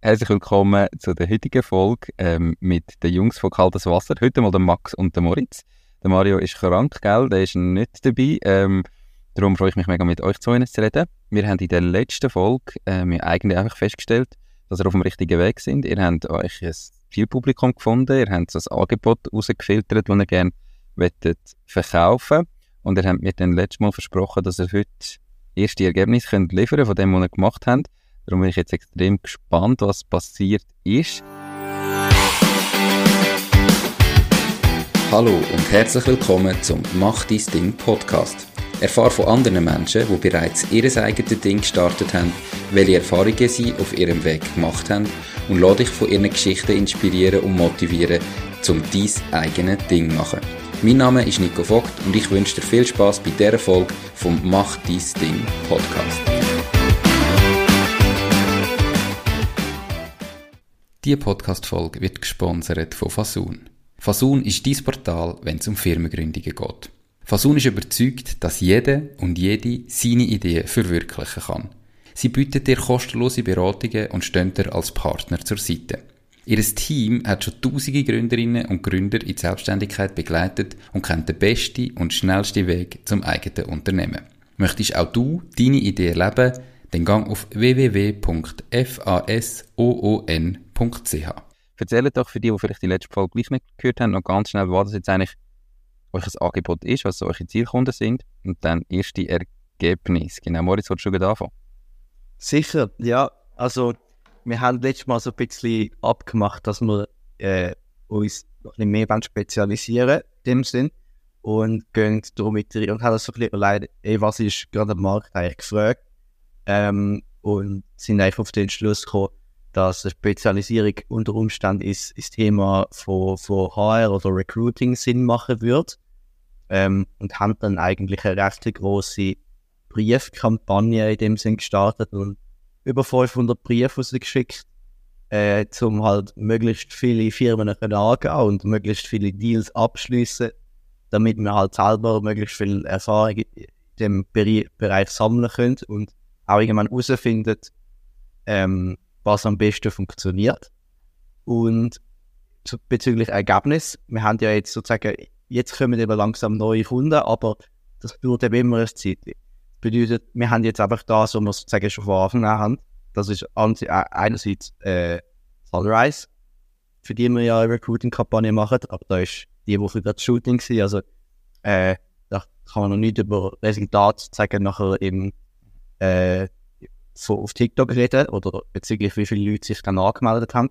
Herzlich willkommen zu der heutigen Folge ähm, mit den Jungs von Kaltes Wasser. Heute mal der Max und der Moritz. Der Mario ist krank, gell? Der ist nicht dabei. Ähm, darum freue ich mich mega mit euch zu zu reden. Wir haben in der letzten Folge ähm, eigentlich einfach festgestellt, dass ihr auf dem richtigen Weg sind. Ihr habt euch ein Zielpublikum gefunden, ihr habt so ein Angebot herausgefiltert, das ihr gerne verkaufen Und ihr habt mir dann letztes Mal versprochen, dass ihr heute erste Ergebnisse könnt liefern von dem, was ihr gemacht habt. Darum bin ich jetzt extrem gespannt, was passiert ist. Hallo und herzlich willkommen zum Mach dein Ding Podcast. Erfahre von anderen Menschen, die bereits ihr eigenes Ding gestartet haben, welche Erfahrungen sie auf ihrem Weg gemacht haben und lade dich von ihren Geschichten inspirieren und motivieren, zum dein eigenes Ding zu machen. Mein Name ist Nico Vogt und ich wünsche dir viel Spaß bei dieser Folge vom Mach dein Ding Podcast. Diese Podcast-Folge wird gesponsert von Fasun. Fasun ist dein Portal, wenn es um Firmengründungen geht. Fasun ist überzeugt, dass jeder und jede seine Ideen verwirklichen kann. Sie bietet dir kostenlose Beratungen und stehen dir als Partner zur Seite. Ihr Team hat schon tausende Gründerinnen und Gründer in die Selbstständigkeit begleitet und kennt den besten und schnellsten Weg zum eigenen Unternehmen. Möchtest auch du deine Idee erleben? Dann gang auf www.fasoon.ch. Erzählt doch für die, die vielleicht die letzte Folge gleich nicht gehört haben, noch ganz schnell, was das jetzt eigentlich euch ein Angebot ist, was eure Zielkunden sind und dann erste Ergebnis. Genau, Moritz, willst du schon anfangen? Sicher, ja. Also, wir haben letztes Mal so ein bisschen abgemacht, dass wir äh, uns noch ein bisschen mehr spezialisieren in dem Sinn und gehen darum mit und haben so ein bisschen überlegt, ey, was ist gerade am Markt eigentlich gefragt ähm, und sind einfach auf den Schluss gekommen, dass eine Spezialisierung unter Umständen ist, das Thema von, von HR oder Recruiting Sinn machen wird. Ähm, und haben dann eigentlich eine recht große Briefkampagne in dem Sinn gestartet und über 500 Briefe rausgeschickt, äh, um halt möglichst viele Firmen angehen und möglichst viele Deals abschließen, damit wir halt selber möglichst viel Erfahrung in dem Bereich sammeln können und auch irgendwann herausfindet, ähm, was am besten funktioniert. Und zu, bezüglich Ergebnis, wir haben ja jetzt sozusagen, jetzt kommen eben langsam neue Kunden, aber das dauert eben immer ein Zeit. Das bedeutet, wir haben jetzt einfach das, was wir sozusagen schon von haben. Das ist einerseits äh, Sunrise, für die wir ja eine Recruiting-Kampagne machen, aber da ist die Woche gerade Shooting gewesen, also äh, da kann man noch nicht über Resultate zeigen nachher im äh, so auf TikTok reden oder bezüglich wie viele Leute sich dann angemeldet haben.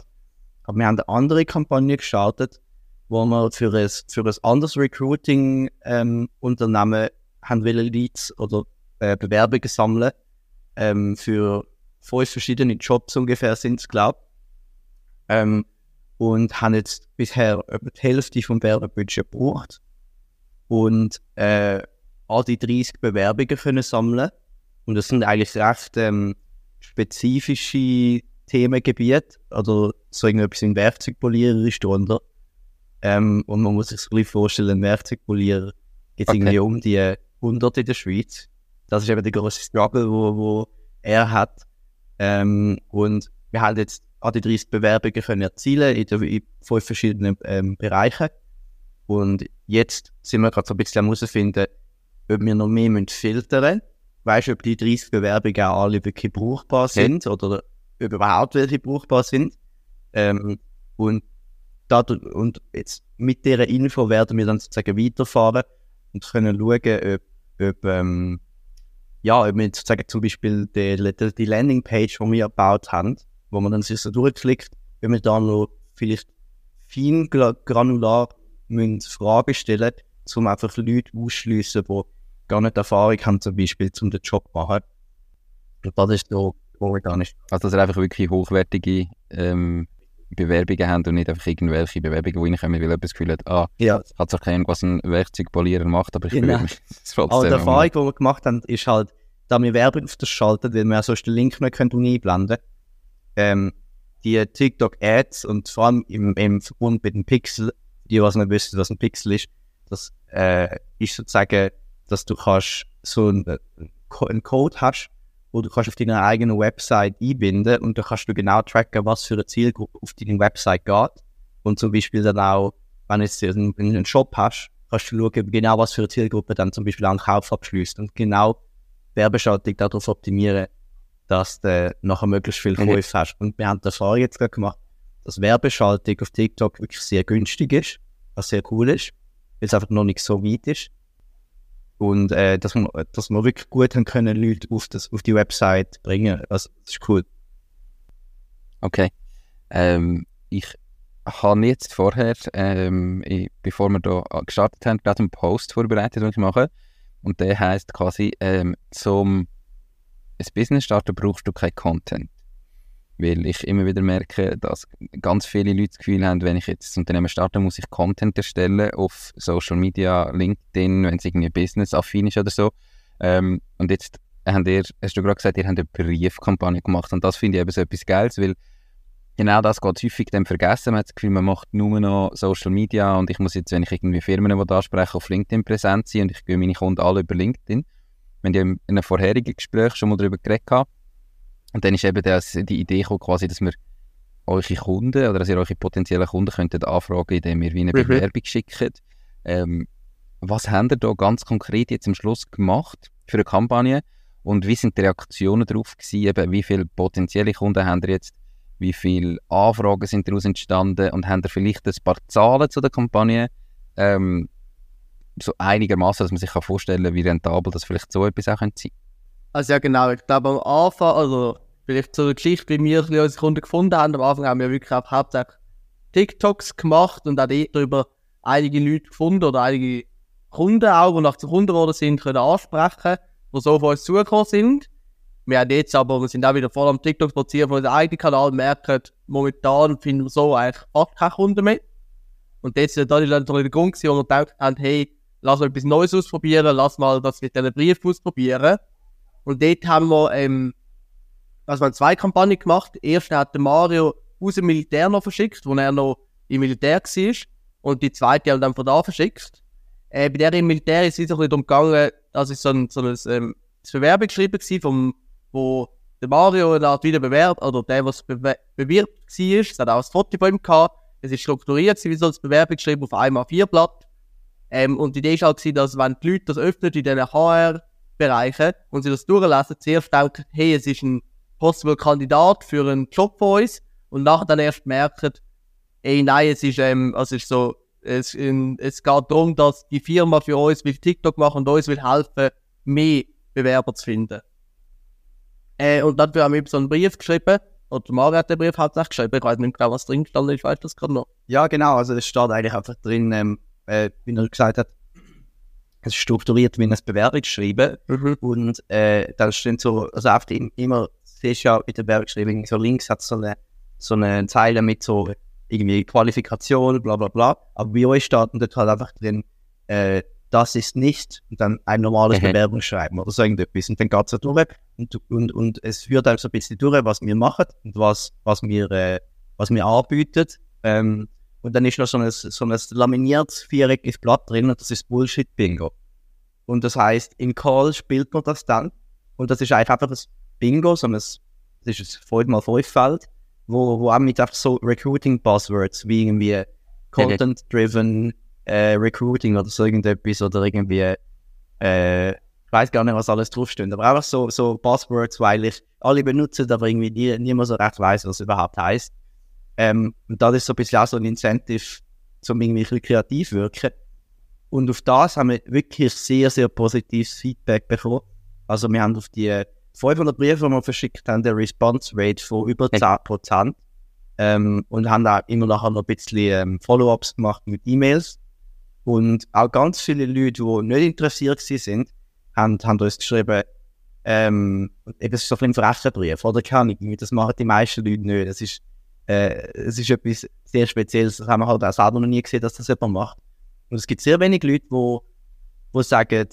Aber wir haben eine andere Kampagne gestartet, wo wir für ein, für ein anderes Recruiting-Unternehmen ähm, haben Leads oder äh, Bewerbungen sammeln ähm, für fünf verschiedene Jobs ungefähr sind es, glaube ähm, und haben jetzt bisher etwa die Hälfte vom Werbebudget gebraucht und äh, all die 30 Bewerbungen können sammeln und das sind eigentlich recht ähm, spezifische Themengebiete. Oder so irgendetwas in Werkzeugpolierer ist drunter. Ähm, und man muss sich so ein bisschen vorstellen, ein Werkzeugpolierer gibt es okay. irgendwie um die 100 in der Schweiz. Das ist eben der große Struggle, wo, wo er hat. Ähm, und wir haben jetzt an die 30 Bewerbungen können erzielen in, der, in fünf verschiedenen ähm, Bereichen. Und jetzt sind wir gerade so ein bisschen am herausfinden, ob wir noch mehr filtern müssen weißt du, ob die 30 Bewerbungen alle wirklich brauchbar sind ja. oder überhaupt welche brauchbar sind. Ähm, und, da, und jetzt mit dieser Info werden wir dann sozusagen weiterfahren und können schauen, ob, ob ähm, ja, ob wir sozusagen zum Beispiel die, die, die Landingpage, die wir gebaut haben, wo man dann sich so durchklickt, wenn wir da noch vielleicht fein granular müssen Fragen stellen, um einfach Leute ausschliessen, die gar nicht Erfahrung haben, zum Beispiel, um den Job zu machen. Und das ist so organisch. Also, dass ihr einfach wirklich hochwertige ähm, Bewerbungen habt und nicht einfach irgendwelche Bewerbungen, die reinkommen, weil jemand das Gefühl hat, ah, ja. hat zwar keinen, was ein Werkzeugpolierer macht, aber ich genau. will trotzdem. Aber die Erfahrung, die wir gemacht haben, ist halt, da wir Werbung auf das schalten, weil wir sonst den Link nicht können einblenden ähm, die TikTok-Ads und vor allem im, im Verbund mit dem Pixel, die, was nicht wissen, was ein Pixel ist, das äh, ist sozusagen dass du kannst so einen, einen Code hast, wo du kannst auf deiner eigenen Website einbinden und da kannst du genau tracken, was für eine Zielgruppe auf deiner Website geht. Und zum Beispiel dann auch, wenn du jetzt einen, einen Shop hast, kannst du schauen, genau was für eine Zielgruppe dann zum Beispiel einen Kauf abschließt und genau Werbeschaltung darauf optimieren, dass du nachher möglichst viel Mhm. Käufe hast. Und wir haben die Erfahrung jetzt gerade gemacht, dass Werbeschaltung auf TikTok wirklich sehr günstig ist, was sehr cool ist, weil es einfach noch nicht so weit ist. Und äh, dass, wir, dass wir wirklich gut haben können, Leute auf, das, auf die Website bringen. Also, das ist cool. Okay. Ähm, ich habe jetzt vorher, ähm, ich, bevor wir hier gestartet haben, gerade einen Post vorbereitet, den ich mache. Und der heißt quasi, ähm, zum ein Business starten brauchst du kein Content. Weil ich immer wieder merke, dass ganz viele Leute das Gefühl haben, wenn ich jetzt ein Unternehmen starte, muss ich Content erstellen auf Social Media, LinkedIn, wenn es irgendwie business-affin ist oder so. Ähm, und jetzt habt ihr, hast du gerade gesagt, ihr habt eine Briefkampagne gemacht und das finde ich eben so etwas Geiles, weil genau das geht häufig dann vergessen. Man hat das Gefühl, man macht nur noch Social Media und ich muss jetzt, wenn ich irgendwie Firmen will anspreche, auf LinkedIn präsent sein und ich gehe meine Kunden alle über LinkedIn. Wir haben in einem vorherigen Gespräch schon mal darüber geredet. Und dann ist eben das, die Idee gekommen, quasi, dass wir eure Kunden oder dass ihr eure potenziellen Kunden könntet anfragen, indem ihr wie eine Mhm. Bewerbung schickt. Ähm, was habt ihr da ganz konkret jetzt am Schluss gemacht für eine Kampagne und wie sind die Reaktionen darauf gewesen? Eben, wie viele potenzielle Kunden habt ihr jetzt? Wie viele Anfragen sind daraus entstanden? Und habt ihr vielleicht ein paar Zahlen zu der Kampagne? Ähm, so einigermaßen, dass man sich kann vorstellen kann, wie rentabel das vielleicht so etwas auch könnte sein Also ja genau, ich glaube am Anfang, also vielleicht zur Geschichte, wie wir unsere Kunden gefunden haben, am Anfang haben wir wirklich auch hauptsächlich TikToks gemacht und auch darüber einige Leute gefunden oder einige Kunden auch, die nach zu Kunden geworden sind, können ansprechen, die so auf uns zugekommen sind. Wir haben jetzt aber, wir sind auch wieder voll am TikTok spazieren von unserem eigenen Kanal, merken, momentan finden wir so eigentlich fast keine Kunden mehr. Und das ist dann so der Grund gewesen, wir gedacht haben, hey, lass mal etwas Neues ausprobieren, lass mal das mit diesen Briefen ausprobieren. Und dort haben wir, ähm, also wir haben zwei Kampagnen gemacht. Die erste hat Mario aus dem Militär noch verschickt, wo er noch im Militär war. Und die zweite haben dann von da verschickt. Äh, bei der im Militär ist es ein bisschen darum gegangen, das ist so ein, so ein ähm, das Bewerbungsschreiben gewesen, vom, wo der Mario eine Art wieder bewerbt, oder der, was bewirbt war. Es hat auch ein Foto von ihm gehabt. Es ist strukturiert, wie so ein Bewerbungsschreiben auf einem A4-Blatt. Ähm, und die Idee war halt, dass wenn die Leute das öffnen in diesen HR-Bereichen und sie das durchlesen, zuerst denken, hey, es ist ein possible Kandidat für einen Job von uns und nachher dann erst merken, ey, nein, es ist, ähm, also ist so, es, in, es geht darum, dass die Firma für uns will TikTok machen und uns will helfen, mehr Bewerber zu finden. Äh, und dafür haben wir so einen Brief geschrieben, oder Mario hat den Brief hauptsächlich geschrieben, ich weiß nicht genau, was drin gestanden ist, weißt du das gerade noch? Ja, genau. Also es steht eigentlich einfach drin, ähm, äh, wie er gesagt hat, strukturiert wie ein Bewerbungsschreiben. Und äh, dann stehen so, also auf dem immer, siehst du ja mit der Bewerbungsschreiben, so links hat so eine, so eine Zeile mit so irgendwie Qualifikation, bla bla bla. Aber bei euch steht dort halt einfach drin, äh, das ist nicht und dann ein normales Mhm. Bewerbungsschreiben oder so irgendetwas. Und dann geht es so durch und, und, und es führt dann so ein bisschen durch, was wir machen und was, was wir, äh, was wir anbieten. Ähm, und dann ist noch so ein, so ein laminiertes viereckiges Blatt drin und das ist Bullshit-Bingo. Und das heißt, im Call spielt man das dann. Und das ist einfach das Bingo, so ein, das ist ein 5x5-Feld, wo, wo auch mit einfach so Recruiting-Buzzwords wie irgendwie Content-Driven äh, Recruiting oder so irgendetwas oder irgendwie, äh, ich weiß gar nicht, was alles draufsteht, aber einfach so, so Buzzwords, weil ich alle benutze, aber irgendwie nie, niemand so recht weiß, was es überhaupt heißt. Ähm, und das ist so ein bisschen auch so ein Incentive, um irgendwie ein bisschen kreativ wirken. Und auf das haben wir wirklich sehr, sehr positives Feedback bekommen. Also wir haben auf die 500 Briefe, die wir verschickt haben, eine Response Rate von über 10%. Ähm, und haben auch immer nachher noch ein bisschen ähm, Follow-ups gemacht mit E-Mails. Und auch ganz viele Leute, die nicht interessiert sind, haben, haben uns geschrieben, ähm, eben es ist so ein frecher Brief, oder kann ich, das machen die meisten Leute nicht. Das ist, äh, es ist etwas sehr Spezielles, das haben wir halt auch selber noch nie gesehen, dass das jemand macht. Und es gibt sehr wenig Leute, die wo sagen,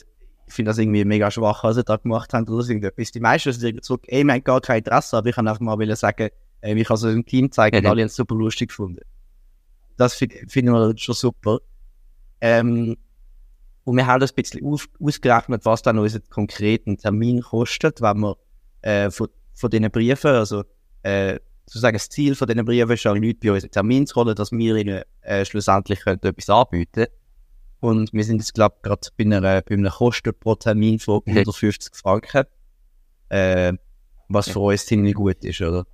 ich finde das irgendwie mega schwach, was sie da gemacht haben oder so irgendetwas. Die meisten sagen zurück, ey, wir haben gar kein Interesse, aber ich kann einfach mal wollen sagen, äh, ich kann es im Team zeigen und alle haben es super lustig gefunden. Das fi- finden wir schon super. Ähm, und wir haben das ein bisschen aus, ausgerechnet, was dann unseren konkreten Termin kostet, wenn wir äh, von, von diesen Briefen. Also, äh, sozusagen das Ziel von diesen Briefen ist, an Leute bei uns in Termin zu holen, dass wir ihnen äh, schlussendlich können etwas anbieten Und wir sind jetzt, glaube ich, gerade bei einer, bei einer Kosten pro Termin von 150 Franken. Äh, was für uns ziemlich gut ist, oder?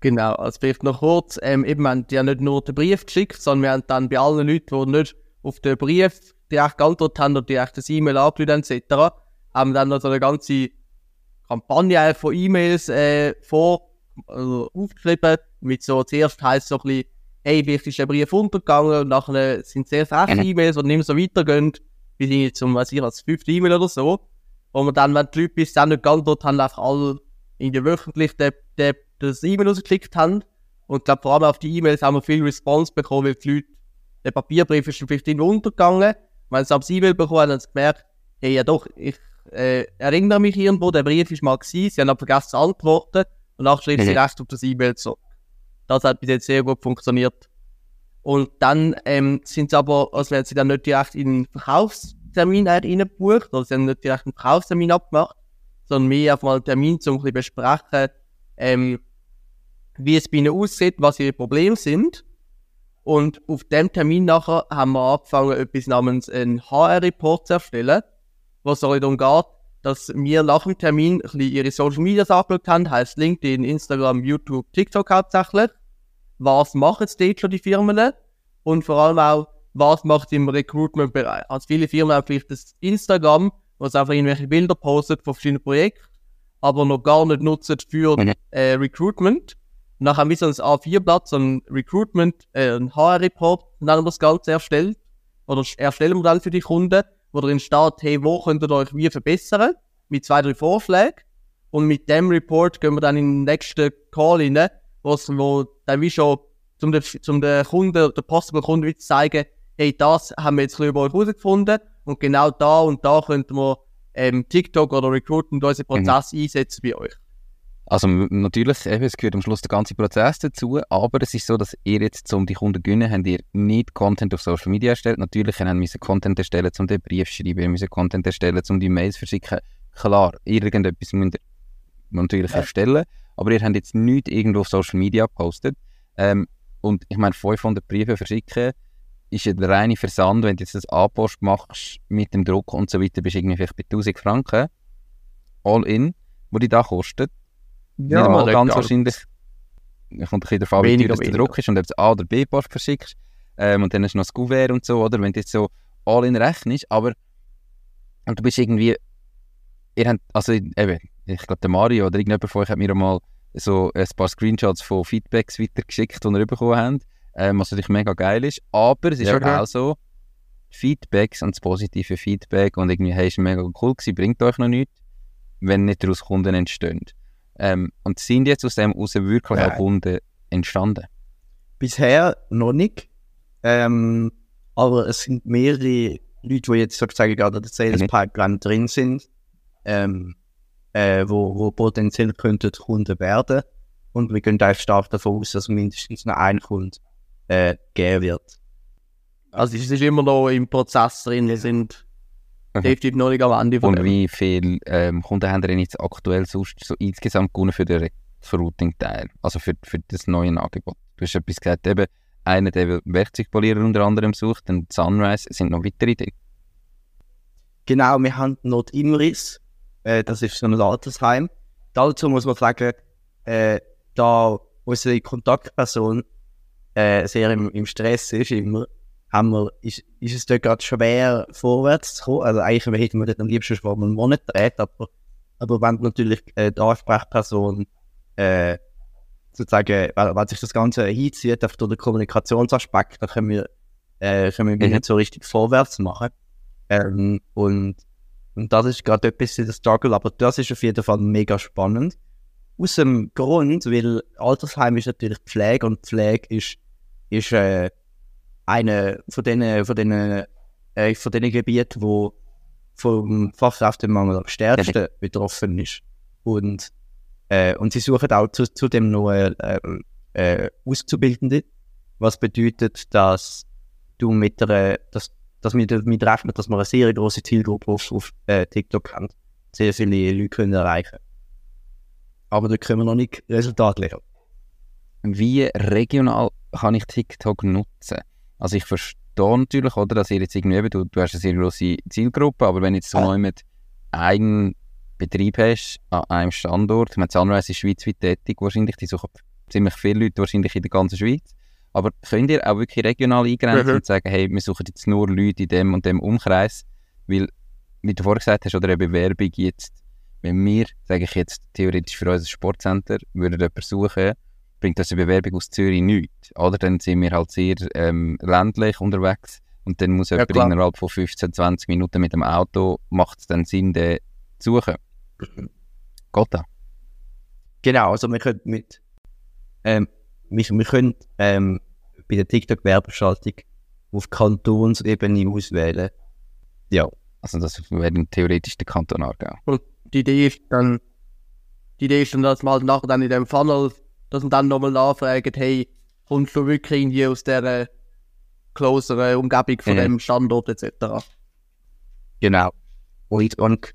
Genau, also vielleicht noch kurz, ähm, eben, wir haben ja nicht nur den Brief geschickt, sondern wir haben dann bei allen Leuten, die nicht auf den Brief direkt geantwortet haben oder direkt das E-Mail angerufen etc., haben dann noch so eine ganze Kampagne von E-Mails äh, vor, also aufgeschrieben, mit so, zuerst heisst so ein bisschen, hey, vielleicht ist der Brief untergegangen und nachher sind sehr viele E-Mails, die nicht mehr so weitergehen, bis ich zum, was ich, als fünfte E-Mail oder so. Und wir dann, wenn die Leute bis dann nicht geantwortet haben, einfach alle irgendwie wöchentlich den, den, das E-Mail rausgeklickt haben. Und ich glaube, vor allem auf die E-Mails haben wir viel Response bekommen, weil die Leute, der Papierbrief ist vielleicht irgendwie untergegangen. Wenn sie das E-Mail bekommen haben, haben sie gemerkt, hey, ja doch, ich äh, erinnere mich irgendwo, der Brief ist mal gewesen, sie haben aber vergessen zu antworten und nachher schreiben sie Mhm. recht auf das E-Mail zurück. Das hat bis jetzt sehr gut funktioniert. Und dann ähm, sind sie aber, also wenn sie dann nicht direkt in den Verkaufstermin reingebucht, oder sie haben nicht direkt einen Verkaufstermin abgemacht, sondern mehr einfach mal einen Termin, um ein besprechen, ähm, wie es bei ihnen aussieht, was ihre Probleme sind. Und auf dem Termin nachher haben wir angefangen, etwas namens einen HR-Report zu erstellen, was so darum geht, dass wir nach dem Termin ihre Social Medias angeschaut haben, heisst LinkedIn, Instagram, YouTube, TikTok hauptsächlich. Was machen jetzt dort schon die Firmen? Und vor allem auch, was macht im Recruitment-Bereich? Also viele Firmen haben vielleicht das Instagram, sie einfach irgendwelche Bilder postet von verschiedenen Projekten, aber noch gar nicht nutzen für Mhm. äh, Recruitment. Und dann haben wir so ein A4-Blatt, so ein Recruitment, äh, ein HR-Report, nennen wir das Ganze erstellt. Oder erstellen wir dann für die Kunden, wo drin steht, hey, wo könnt ihr euch wie verbessern? Mit zwei, drei Vorschlägen. Und mit dem Report gehen wir dann in den nächsten Call rein, wo dann wie schon zum den, zum den Kunden, der possible Kunden wieder zeigen, hey, das haben wir jetzt über euch herausgefunden und genau da und da könnten wir ähm, TikTok oder Recruitment unseren Prozess einsetzen bei euch. Also natürlich, eben, es gehört am Schluss der ganze Prozess dazu, aber es ist so, dass ihr jetzt, um die Kunden zu gewinnen, habt ihr nicht Content auf Social Media erstellt. Natürlich ihr habt müssen Content erstellen, um den Brief zu schreiben, ihr müssen Content erstellen, um die Mails zu verschicken. Klar, irgendetwas müsst ihr natürlich Ja. erstellen, aber ihr habt jetzt nichts irgendwo auf Social Media gepostet. Ähm, und ich meine, 500 Briefe verschicken ist ja der reine Versand, wenn du jetzt das A-Post machst mit dem Druck und so weiter, bist du irgendwie vielleicht bei 1000 Franken. All in, wo die da kostet. Einmal nicht ganz ganz. wahrscheinlich. Kommt ein bisschen an, wie teuer das der. Druck ist und ob du A- oder B-Post verschickst. Ähm, und dann hast du noch das Kuvert und so, oder? Wenn du jetzt so all in rechnest, aber und du bist irgendwie, ihr habt, also eben, ich glaube der Mario oder irgendjemand von euch hat mir einmal so ein paar Screenshots von Feedbacks weitergeschickt, die ihr bekommen habt, ähm, was natürlich mega geil ist, aber es ist Ja, halt auch so, Feedbacks und das positive Feedback und irgendwie, hey, ist mega cool gewesen, bringt euch noch nichts, wenn nicht daraus Kunden entstehen. Ähm, und sind jetzt aus dem heraus wirklich Nein. auch Kunden entstanden? Bisher noch nicht. Ähm, aber es sind mehrere Leute, die jetzt sozusagen gerade in der Sales Mhm. Pipeline drin sind, ähm, äh, wo, wo potenziell könnten Kunden werden. Und wir gehen eigentlich stark davon aus, dass mindestens noch ein Kunde äh, geben wird. Also es ist immer noch im Prozess drin, wir sind Mhm. definitiv noch nicht am Ende von Und dem. wie viele ähm, Kunden haben denn jetzt aktuell sonst so insgesamt gewonnen für den Recruiting-Teil? Also für, für das neue Angebot? Du hast etwas gesagt, eben einer, der Werkzeugpolierer unter anderem sucht, und Sunrise, es sind noch weitere drin. Genau, wir haben noch die Imris, äh, das ist so ein Altersheim. Dazu muss man sagen, äh, da unsere Kontaktperson äh, sehr im, im Stress ist, immer, haben wir, ist, ist es dort gerade schwer vorwärts zu kommen. Also eigentlich hätten wir dort am liebsten schon mal einen Monat gedreht, aber, aber wenn natürlich äh, die Ansprechperson äh, sozusagen, wenn, wenn sich das Ganze hinzieht, auf den Kommunikationsaspekt, dann können wir, äh, können wir Mhm. nicht so richtig vorwärts machen. Ähm, und, und das ist gerade etwas in der Struggle, aber das ist auf jeden Fall mega spannend. Aus dem Grund, weil Altersheim ist natürlich Pflege und Pflege ist, ist äh, eine von den, von den, äh, von den Gebieten, wo vom Fachkräftemangel am stärksten betroffen ist. Und, äh, und sie suchen auch zu, zudem noch äh, äh, Auszubildende, was bedeutet, dass du mit der, dass, dass wir damit rechnen, dass wir eine sehr große Zielgruppe auf, auf äh, TikTok haben. Sehr viele Leute können erreichen. aber da können wir noch nicht Resultate liefern. Wie regional kann ich TikTok nutzen? Also ich verstehe natürlich, oder, dass ihr jetzt irgendwie eben, du, du hast eine sehr grosse Zielgruppe, aber wenn jetzt so Ja. jemand einen Betrieb hast an einem Standort, ich meine, Sunrise ist schweizweit tätig wahrscheinlich, die suchen ziemlich viele Leute wahrscheinlich in der ganzen Schweiz, aber könnt ihr auch wirklich regional eingrenzen Mhm. und sagen, hey, wir suchen jetzt nur Leute in dem und dem Umkreis, weil, wie du vorher gesagt hast, oder eine Bewerbung jetzt, wenn wir, sage ich jetzt, theoretisch für unser Sportcenter, würden jemanden suchen, bringt das eine Bewerbung aus Zürich nichts. Oder dann sind wir halt sehr ähm, ländlich unterwegs und dann muss jemand klar. innerhalb von 15, 20 Minuten mit dem Auto, macht es dann Sinn, den zu suchen. Geht das? Genau, also wir können mit, ähm, wir, wir können ähm, bei der TikTok-Werbeschaltung auf Kantonsebene auswählen. Ja, Also das wäre theoretisch der Kanton Aargau. Und die Idee ist dann, die Idee ist dann, dass man halt nachher dann in dem Funnel, dass man dann nochmal nachfragt, hey, kommst du wirklich irgendwie aus der closeren Umgebung von Mhm. dem Standort etc. genau. Und, und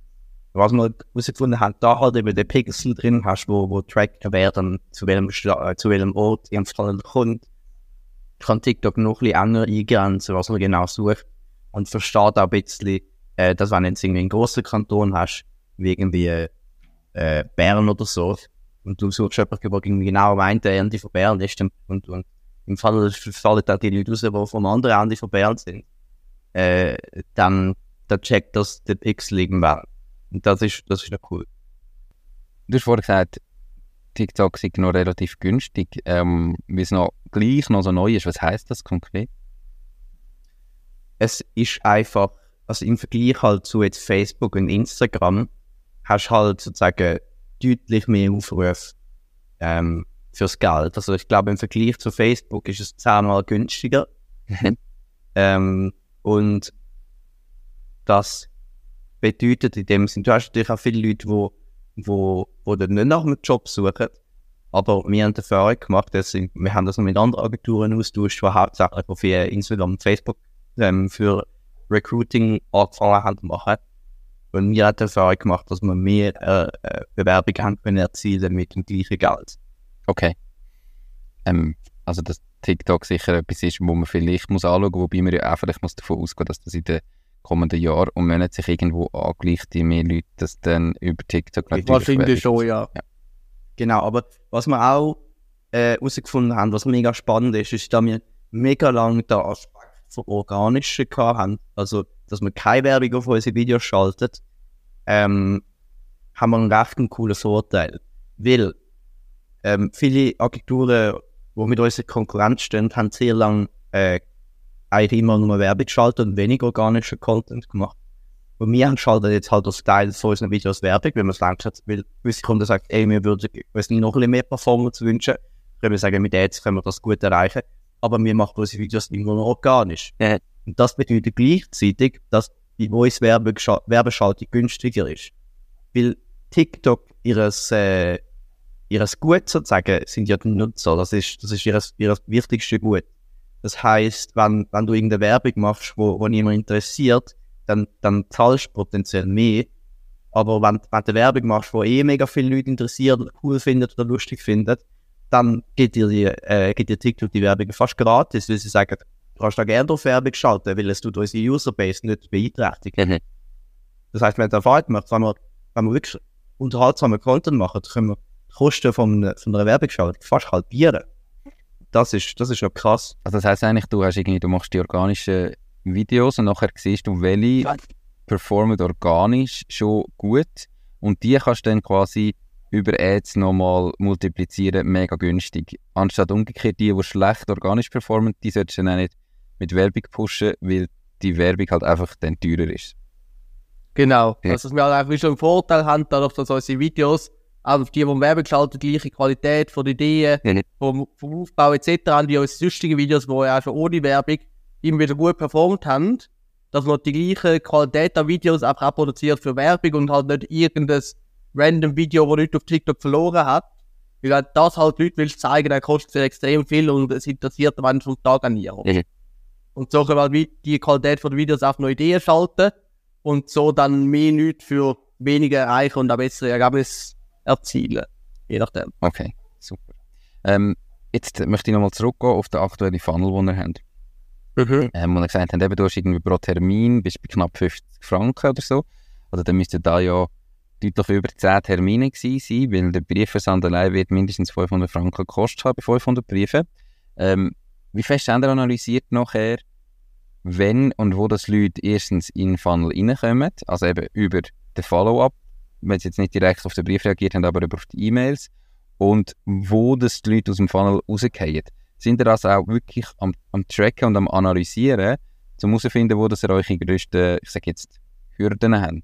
was wir herausgefunden haben, da halt eben den Pixel drin hast, wo, wo tracken, wer dann zu welchem, Schla- äh, zu welchem Ort im Fall kommt, kann TikTok noch ein bisschen enger eingrenzen, was man genau sucht. Und versteht auch ein bisschen, äh, dass wenn du jetzt irgendwie einen grossen Kanton hast, wie irgendwie äh, Bern oder so, und du suchst jemanden, der genau am einen Ende von Bern ist, und, und im Fall fallen da die Leute raus, die vom anderen Ende von Bern sind, äh, dann, dann checkt das der Pixel irgendwann. Und das ist, das ist noch cool. Du hast vorher gesagt, TikTok sei noch relativ günstig, ähm, weil es noch gleich noch so neu ist. Was heisst das konkret? es ist einfach, also im Vergleich halt zu jetzt Facebook und Instagram, hast halt sozusagen deutlich mehr Aufrufe ähm, fürs Geld. Also ich glaube, im Vergleich zu Facebook ist es zehnmal günstiger. ähm, und das bedeutet in dem Sinne, du hast natürlich auch viele Leute, wo, wo, wo dann nicht nach einem Job suchen, aber wir haben die Erfahrung gemacht, dass wir haben das noch mit anderen Agenturen austauscht, die hauptsächlich auf Instagram und Facebook ähm, für Recruiting angefangen haben zu machen. Und haben die Erfahrung gemacht, dass wir mehr äh, äh, Bewerbungen haben können erzielen mit dem gleichen Geld. Okay. Ähm, also dass TikTok sicher etwas ist, wo man vielleicht muss anschauen muss, wobei man ja auch vielleicht muss davon ausgehen dass das in den kommenden Jahren und Monaten sich irgendwo angleicht, die mehr Leute das dann über TikTok natürlich Wahrscheinlich schon, ja. Genau, aber was wir auch äh, herausgefunden haben, was mega spannend ist, ist, dass wir mega lange Aspekt von Organischen gehabt haben. Also, dass wir keine Werbung auf unsere Videos schaltet, ähm, haben wir einen recht coolen Vorteil. Weil ähm, viele Agenturen, die mit unserer Konkurrenz stehen, haben sehr lange äh, eigentlich immer nur Werbung geschaltet und wenig organischen Content gemacht. Und wir schalten jetzt halt als Teil von unseren Videos Werbung, wenn man es langsam will. Gewisse Kunden sagen, ey, wir würden uns noch ein bisschen mehr Performance wünschen. Können wir sagen, mit Ads können wir das gut erreichen. Aber wir machen unsere Videos immer noch organisch. Ja. Und das bedeutet gleichzeitig, dass die Voice Werbegescha- Werbeschaltung günstiger ist. Weil TikTok ihres, äh, ihres Gut sozusagen sind ja die Nutzer. Das ist, das ist ihres, ihres wichtigste Gut. Das heißt, wenn, wenn du irgendeine Werbung machst, wo, wo niemand interessiert, dann, dann zahlst du potenziell mehr. Aber wenn, wenn du eine Werbung machst, wo eh mega viele Leute interessiert, oder cool findet oder lustig findet, dann gibt dir, die, äh, gibt dir TikTok die Werbung fast gratis, weil sie sagen, du kannst da gerne drauf Werbung schalten, weil es tut unsere Userbase nicht beeinträchtigt. Mhm. Das heißt, wenn der Erfahrung macht, wenn wir, wenn wir wirklich unterhaltsamen Content machen, können wir die Kosten von, von einer Werbungsschaltung fast halbieren. Das ist, das ist ja krass. Also das heisst eigentlich, du hast irgendwie, du machst die organischen Videos und nachher siehst du, welche performen organisch schon gut und die kannst du dann quasi über Ads nochmal multiplizieren, mega günstig. Anstatt umgekehrt, die, die schlecht organisch performen, die solltest du dann auch nicht mit Werbung pushen, weil die Werbung halt einfach dann teurer ist. Genau. Ja. Also, dass wir halt einfach schon einen Vorteil haben, dadurch, dass unsere Videos, auch die, die im Werbung schalten, die gleiche Qualität von Ideen, Ja, vom, vom Aufbau etc. haben, wie unsere sonstigen Videos, die ja auch schon ohne Werbung immer wieder gut performt haben, dass man die gleiche Qualität an Videos einfach auch produziert für Werbung und halt nicht irgendein random Video, das nicht auf TikTok verloren hat. Weil halt das halt Leute willst zeigen, dann kostet es extrem viel und es interessiert am Ende vom Tag an niemand. Mhm. Und so können wir halt die Qualität von den Videos auf neue Ideen schalten und so dann mehr Leute für weniger erreichen und ein besseres Ergebnis erzielen. je nachdem. Okay, super. Ähm, jetzt möchte ich nochmal zurückgehen auf den aktuellen Funnel, den ihr habt. Mhm. Ähm, wo ihr gesagt habt, eben, du hast irgendwie pro Termin bist bei knapp 50 Franken oder so. Also dann müsste da ja deutlich über 10 Termine gewesen weil der Briefversand allein wird mindestens 500 Franken gekostet haben bei 500 Briefen. Ähm, wie fest habt ihr analysiert nachher, wenn und wo das Leute erstens in den Funnel reinkommen, also eben über den Follow-up, wenn sie jetzt nicht direkt auf den Brief reagiert haben, aber über die E-Mails, und wo das die Leute aus dem Funnel rausgehen. Sind ihr das auch wirklich am, am Tracken und am Analysieren, um herauszufinden, wo das eure grössten, ich sage jetzt, Hürden haben?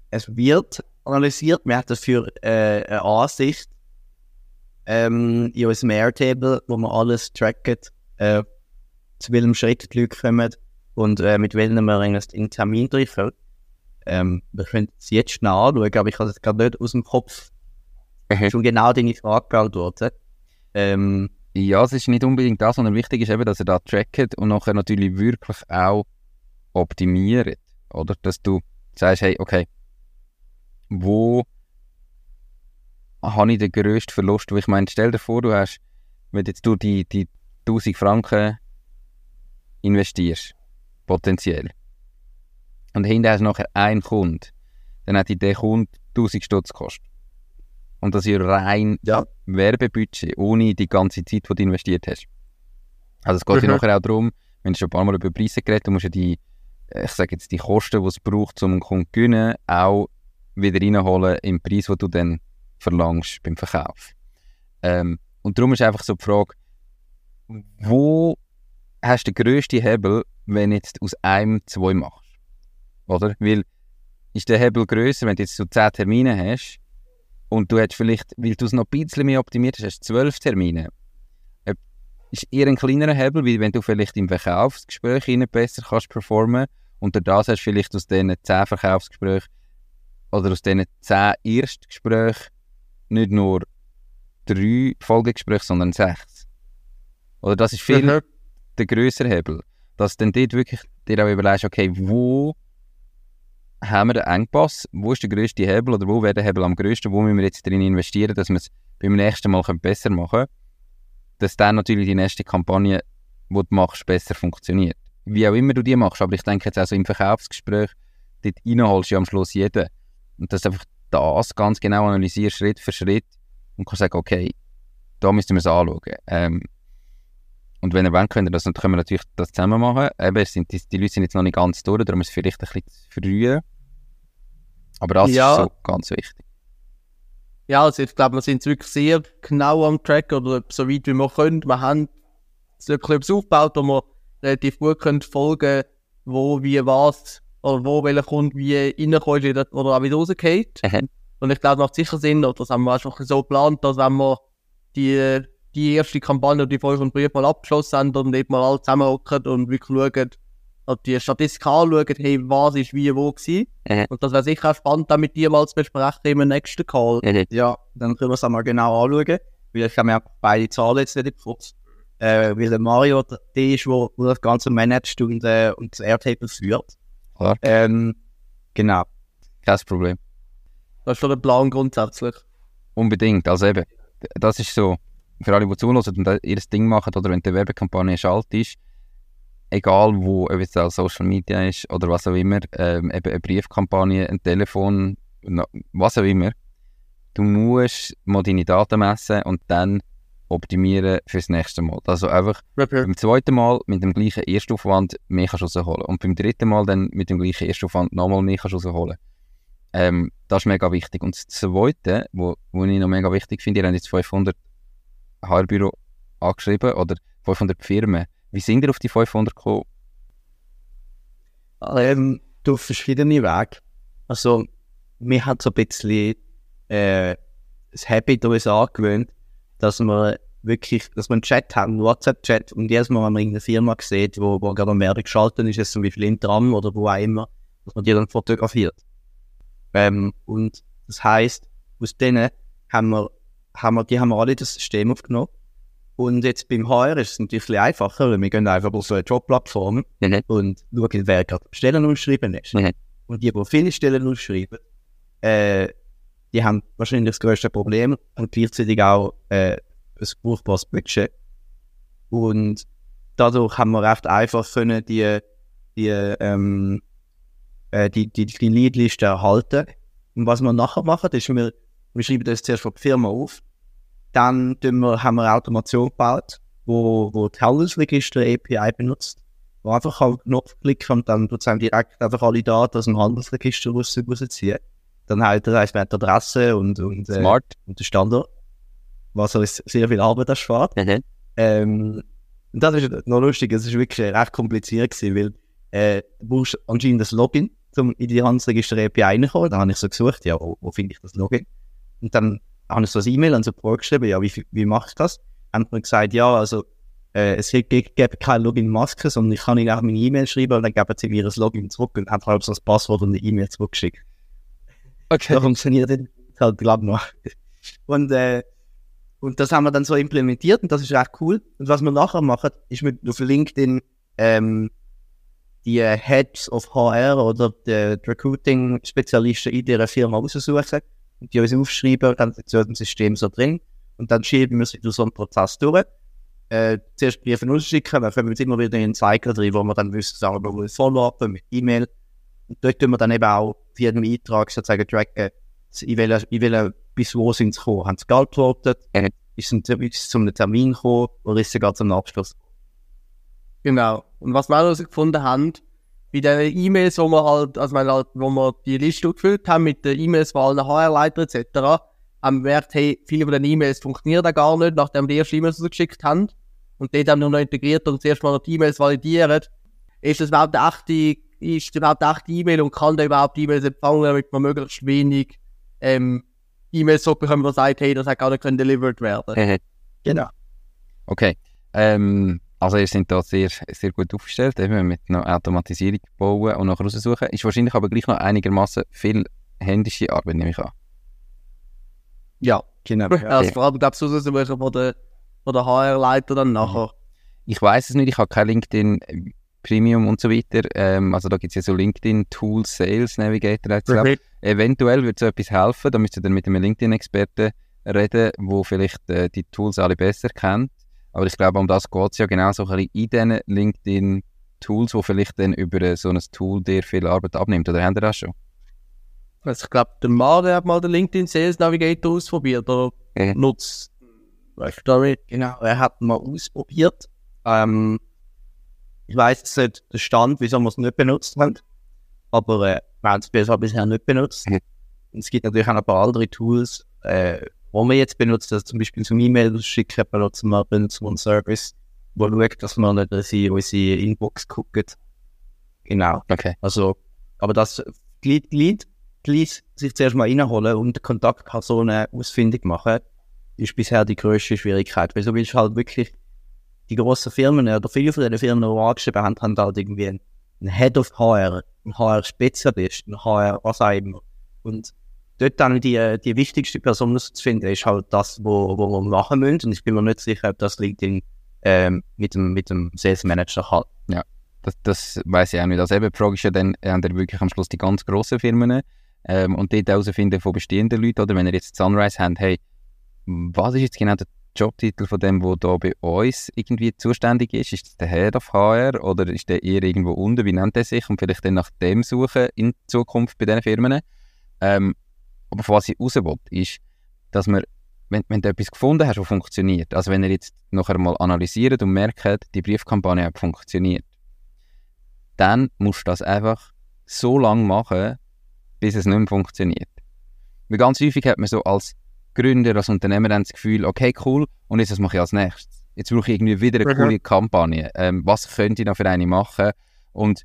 es wird analysiert, wir haben dafür äh, eine Ansicht ähm, in unserem Airtable, wo wir alles tracken, äh, zu welchem Schritt die Leute kommen und äh, mit welchen wir einen Termin treffen. Ähm, wir können es jetzt schnell anschauen, aber ich kann es gerade nicht aus dem Kopf schon genau deine Frage beantworten. Ähm, Ja, es ist nicht unbedingt das, sondern wichtig ist eben, dass ihr da trackt und nachher natürlich wirklich auch optimiert. Oder? Dass du sagst, hey, okay, wo habe ich den grössten Verlust? Weil ich meine, stell dir vor, du hast, wenn jetzt du die, die 1000 Franken investierst, potenziell, und hinterher hast du nachher einen Kunde, dann hat der Kunde 1000 Stutz gekostet. Und das ist ja rein Ja. Werbebudget, ohne die ganze Zeit, die du investiert hast. Also es geht ja Mhm. nachher auch darum, wenn du schon ein paar Mal über Preise geredet du musst ja die, äh, ich sage jetzt, die Kosten, die es braucht, um einen Kunden zu gewinnen, auch wieder reinholen im Preis, den du dann verlangst beim Verkauf. Ähm, und darum ist einfach so die Frage, wo hast du den grössten Hebel, wenn du jetzt aus einem zwei machst? Oder? Weil ist der Hebel grösser, wenn du jetzt so 10 Termine hast und du hast vielleicht, weil du es noch ein bisschen mehr optimiert hast, hast 12 Termine. Ist eher ein kleinerer Hebel, weil wenn du vielleicht im Verkaufsgespräch besser kannst performen und durch das hast du vielleicht aus diesen 10 Verkaufsgesprächen oder aus diesen 10 Erstgesprächen nicht nur drei Folgegespräche, sondern sechs. Oder das ist viel Mhm. der grössere Hebel. Dass du dann dort wirklich dir auch überlegst, okay, wo haben wir den Engpass, wo ist der grösste Hebel oder wo wäre der Hebel am grössten, wo müssen wir jetzt drin investieren, dass wir es beim nächsten Mal besser machen können, dass dann natürlich die nächste Kampagne, die du machst, besser funktioniert. Wie auch immer du die machst, aber ich denke jetzt auch so im Verkaufsgespräch, dort reinholst du ja am Schluss jeden. Und dass du einfach das ganz genau analysierst, Schritt für Schritt und kannst sagen, okay, da müssen wir es anschauen. Ähm, und wenn ihr wollt, könnt ihr das, dann können wir natürlich das zusammen machen. Eben, sind, die, die Leute sind jetzt noch nicht ganz durch, darum ist es vielleicht ein bisschen zu früh. Aber das Ja. ist so ganz wichtig. Ja, also ich glaube, wir sind wirklich sehr genau am Track oder so weit wie wir können. Wir haben so etwas aufgebaut, wo wir relativ gut können folgen wo, wie, was oder wo welcher Kunde wie reinkommt oder auch wieder rausgeht. Und ich glaube, macht sicher Sinn, oder das haben wir einfach so geplant, dass wenn wir die, die erste Kampagne, die vorher und Brief mal abgeschlossen haben, dann eben mal alle zusammenhocken und wirklich schauen, oder die Statistik anschauen, hey, was ist wie wo gewesen. Mhm. Und das wäre sicher auch spannend, dann mit dir mal zu besprechen im nächsten Call. Ja, dann können wir es einmal genau anschauen. Weil ich habe mir auch beide Zahlen jetzt nicht Kopf. Äh, weil der Mario der der ist, wo, wo das Ganze managt und, äh, und das Airtable führt. Klar. Ähm, genau. Kein Problem. Das ist schon der Plan grundsätzlich. Unbedingt. Also eben, das ist so, für alle, die zuhören und ihr Ding machen oder wenn die Werbekampagne schalt ist, egal wo, ob es auch Social Media ist oder was auch immer, ähm, eben eine Briefkampagne, ein Telefon, was auch immer, du musst mal deine Daten messen und dann optimieren fürs nächste Mal. Also einfach beim zweiten Mal mit dem gleichen Erstaufwand mehr kannst rausholen und beim dritten Mal dann mit dem gleichen Erstaufwand nochmal mehr kannst rausholen. Ähm, das ist mega wichtig. Und das Zweite, wo, wo ich noch mega wichtig finde, ihr habt jetzt 500 HR-Büro angeschrieben oder 500 Firmen. Wie sind ihr auf die 500 gekommen? Ähm, durch verschiedene Wege. Also, wir haben so ein bisschen äh, ein Habit uns angewöhnt, dass wir wirklich, dass wir einen Chat haben, einen WhatsApp-Chat und jedes Mal, wenn man irgendeine Firma sieht, wo, wo gerade am Werbung geschaltet ist, jetzt zum Beispiel in Tram oder wo auch immer, dass man die dann fotografiert. Ähm, und das heisst, aus denen haben wir, haben wir, die haben wir alle das System aufgenommen. Und jetzt beim HR ist es natürlich ein bisschen einfacher, weil wir gehen einfach auf so eine Jobplattform Mhm. und schauen, wer gerade Stellen ausschreiben ist. Mhm. Und die, die viele Stellen ausschreiben, äh, die haben wahrscheinlich das größte Problem und gleichzeitig auch äh, ein brauchbares Budget. Und dadurch haben wir recht einfach können die, die, ähm, äh, die, die, die Leadliste erhalten. Und was wir nachher machen, ist, wir, wir schreiben das zuerst von der Firma auf, dann wir, haben wir Automation gebaut, wo, wo die Handelsregister API benutzt, wo einfach auf den Knopf klicken und dann einem direkt einfach alle Daten aus dem Handelsregister raus, rausziehen. Dann halt, heisst man die Adresse und, und, äh, und der Standort, was uns sehr viel Arbeit erspart. Mhm. Ähm, und das ist noch lustig, es ist wirklich recht kompliziert gewesen, weil äh, du brauchst anscheinend das Login, um in die Handelsregister API reinzukommen. Da habe ich so gesucht, ja, wo, wo finde ich das Login? Und dann habe ich so ein E-Mail an Support geschrieben, ja, wie, wie mache ich das? Haben mir gesagt, ja, also äh, es gibt, gibt keine Login-Maske, sondern ich kann ihnen auch meine E-Mail schreiben und dann geben sie mir das Login zurück und haben halt so das Passwort und eine E-Mail zurückgeschickt. Okay. Da funktioniert es halt, glaube noch. Und, äh, und das haben wir dann so implementiert und das ist echt cool. Und was wir nachher machen, ist mit auf LinkedIn ähm, die äh, Heads of HR oder die, Recruiting-Spezialisten in dieser Firma raussuchen und die uns aufschreiben dann sind sie System so drin. Und dann schieben wir sie durch so einen Prozess durch. Äh, zuerst Briefe ausschicken, dann kommen wir immer wieder in einen Cycle drin, wo wir dann wissen, sagen wir, wir Follow-up mit E-Mail. Und dort tun wir dann eben auch für jeden Eintrag sozusagen tracken, in welcher, in welcher, bis wo sind sie gekommen? Haben sie geantwortet? Mhm. Ist es zu einem Termin gekommen? Oder ist es gerade zum Abschluss? Genau. Und was wir auch herausgefunden haben, bei den E-Mails, wo wir halt, also wir halt, wo wir die Liste gefüllt haben mit den E-Mails von allen HR-Leiter etc., haben wir gemerkt, hey, viele von den E-Mails funktionieren da gar nicht, nachdem wir die erste E-Mails geschickt haben. Und dort haben wir noch integriert und zuerst mal noch die E-Mails validieren. Ist das überhaupt eine echte, ist überhaupt echte E-Mail und kann der überhaupt E-Mails empfangen, damit man möglichst wenig ähm, E-Mails zurückbekommen, die sagt, hey, das hat gar nicht können delivered werden. Mhm. Genau. Okay. Ähm, also ihr seid da sehr, sehr gut aufgestellt, eben mit einer Automatisierung bauen und nachher raussuchen. Ist wahrscheinlich aber gleich noch einigermaßen viel händische Arbeit, nehme ich an. Ja, genau. Ja. Also vor allem, glaube ich, raussuchen von der, von der HR-Leiter dann nachher. Ich weiß es nicht, ich habe kein LinkedIn Premium und so weiter. Ähm, also da gibt es ja so LinkedIn Tools, Sales Navigator. hat's, glaub ich. Eventuell würde so etwas helfen, da müsst ihr dann mit einem LinkedIn-Experten reden, wo vielleicht äh, die Tools alle besser kennt. Aber ich glaube, um das geht es ja genau so ein bisschen in diesen LinkedIn-Tools, wo vielleicht dann über äh, so ein Tool dir viel Arbeit abnimmt. Oder habt ihr das schon? Also ich glaube, der Mare hat mal den LinkedIn Sales Navigator ausprobiert oder Mhm. nutzt. Weißt du damit? Genau, er hat mal ausprobiert. Ähm, ich weiß jetzt nicht den Stand, wieso wir es nicht benutzt haben. Aber äh, wir haben es bisher nicht benutzt. Mhm. Und es gibt natürlich auch ein paar andere Tools, äh, wo wir jetzt benutzen. Also zum Beispiel zum E-Mail schicken benutzen wir, benutzen wir einen Service, wo schaut, dass wir nicht in unsere Inbox gucken. Genau. Okay. Also, aber das Glied, Glied, sich zuerst mal reinholen und Kontaktpersonen ausfindig machen, ist bisher die grösste Schwierigkeit. Weil so willst du halt wirklich die grossen Firmen, oder viele von den Firmen, die wir angeschrieben haben, haben halt irgendwie einen Head of HR, einen HR-Spezialist, einen HR, was auch immer. Und dort dann die, die wichtigste Person zu finden, ist halt das, wo, wo wir machen müssen. Und ich bin mir nicht sicher, ob das LinkedIn ähm, mit, dem, mit dem Sales Manager hat. Das, das weiß ich auch nicht. Also eben, die Frage ist ja dann, haben ihr wirklich am Schluss die ganz grossen Firmen ähm, und dort herausfinden von bestehenden Leuten, oder wenn ihr jetzt Sunrise habt, hey, was ist jetzt genau der Jobtitel von dem, der da bei uns irgendwie zuständig ist? Ist das der Head of HR oder ist der eher irgendwo unten? Wie nennt er sich? Und vielleicht dann nach dem suchen in Zukunft bei diesen Firmen. Ähm, aber was ich raus will, ist, dass man, wenn, wenn du etwas gefunden hast, was funktioniert, also wenn ihr jetzt nachher mal analysiert und merkt, die Briefkampagne hat funktioniert, dann musst du das einfach so lange machen, bis es nicht mehr funktioniert. Weil ganz häufig hat man so als Gründer, als Unternehmer dann das Gefühl, okay, cool, und jetzt was mache ich als nächstes? Jetzt brauche ich irgendwie wieder eine Mhm. coole Kampagne. Ähm, was könnte ich noch für eine machen? Und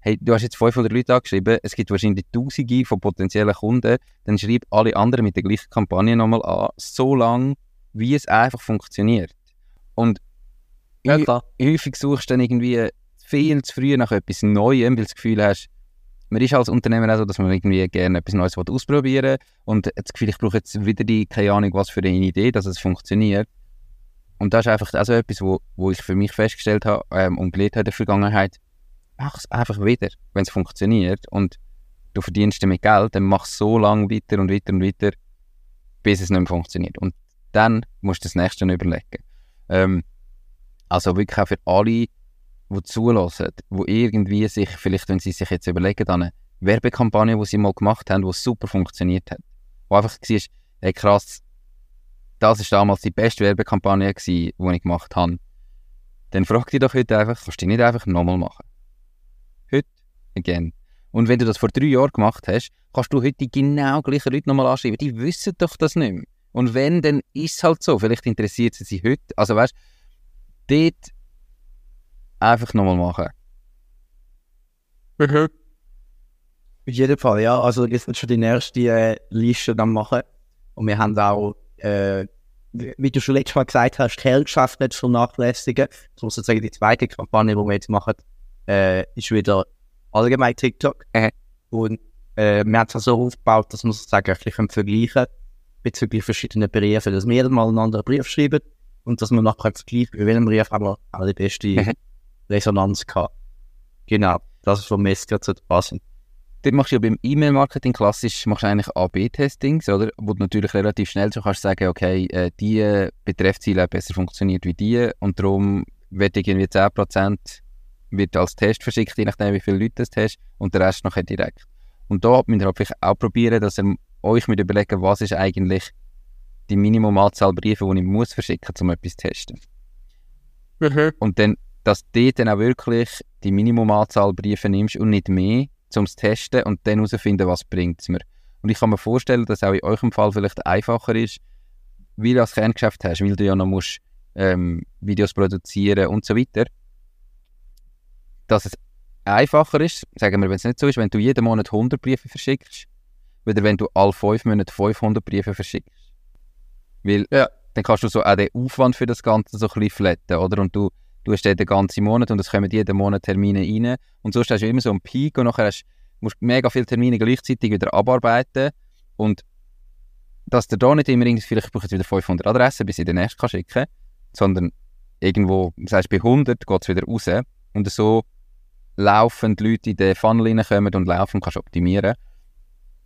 hey, du hast jetzt 500 Leute angeschrieben, es gibt wahrscheinlich Tausende von potenziellen Kunden, dann schreib alle anderen mit der gleichen Kampagne nochmal an, so lange, wie es einfach funktioniert. Und Ja, häufig suchst du dann irgendwie viel zu früh nach etwas Neuem, weil du das Gefühl hast, man ist als Unternehmer auch so, dass man irgendwie gerne etwas Neues will ausprobieren und das Gefühl, ich brauche jetzt wieder die, keine Ahnung, was für eine Idee, dass es funktioniert. Und das ist einfach also etwas, wo, wo ich für mich festgestellt habe ähm, und gelernt habe in der Vergangenheit, mach es einfach wieder, wenn es funktioniert und du verdienst damit Geld, dann mach es so lange weiter und weiter und weiter, bis es nicht mehr funktioniert. Und dann musst du das nächste überlegen. Ähm, also wirklich auch für alle, die zulassen, die irgendwie sich, vielleicht wenn sie sich jetzt überlegen, dann eine Werbekampagne, die sie mal gemacht haben, die super funktioniert hat. Wo einfach war, hey krass, das war damals die beste Werbekampagne, gewesen, die ich gemacht habe. Dann frag dich doch heute einfach, kannst du die nicht einfach nochmal machen? Heute, again. Und wenn du das vor drei Jahren gemacht hast, kannst du heute die genau gleichen Leute nochmal anschreiben. Die wissen doch das nicht mehr. Und wenn, dann ist es halt so. Vielleicht interessiert sie sich heute. Also weißt dort einfach nochmal machen. Mhm. Auf jeden Fall, ja. Also jetzt wird schon die nächste äh, Liste dann machen. Und wir haben auch, äh, wie du schon letztes Mal gesagt hast, Kerngeschäft nicht vernachlässigen. So sozusagen die zweite Kampagne, die wir jetzt machen, äh, ist wieder allgemein TikTok. Mhm. Und äh, wir haben es so aufgebaut, dass wir sozusagen ein bisschen vergleichen können bezüglich verschiedener Briefe, dass wir mal einen anderen Brief schreiben und dass wir nachher vergleichen, bei welchem Brief haben wir auch die beste Mhm. Resonanz gehabt. Genau, das ist von gerade so passend. Dort machst du ja beim E-Mail-Marketing klassisch machst du eigentlich AB-Testings, oder? Wo du natürlich relativ schnell so kannst sagen, okay, äh, die Betreffziele haben besser funktioniert wie die und darum wird irgendwie 10% wird als Test verschickt, je nachdem wie viele Leute das hast und der Rest nachher direkt. Und da müsst ihr halt vielleicht auch probieren, dass ihr euch mit überlegen, was ist eigentlich die Minimumanzahl Briefe, die ich muss verschicken, um etwas zu testen. Mhm. Und dann, dass du dann auch wirklich die Minimumanzahl Briefe nimmst und nicht mehr, um es zu testen und dann herausfinden, was bringt es mir. Und ich kann mir vorstellen, dass auch in eurem Fall vielleicht einfacher ist, weil du das Kerngeschäft hast, weil du ja noch musst, ähm, Videos produzieren und so weiter, dass es einfacher ist, sagen wir, wenn es nicht so ist, wenn du jeden Monat 100 Briefe verschickst, oder wenn du alle 5 Monate 500 Briefe verschickst. Weil Ja. dann kannst du so auch den Aufwand für das Ganze so ein bisschen flatten, oder? Und du, du hast den den ganzen Monat und es kommen jeden Monat Termine rein. Und sonst hast du immer so einen Peak und nachher hast, musst du mega viele Termine gleichzeitig wieder abarbeiten. Und dass du da nicht immer irgendwie, vielleicht ich brauche jetzt wieder 500 Adressen, bis ich den nächsten kann schicken sondern irgendwo, sagst bei 100 geht es wieder raus. Und so laufend Leute in den Funnel reinkommen und laufen kannst du optimieren.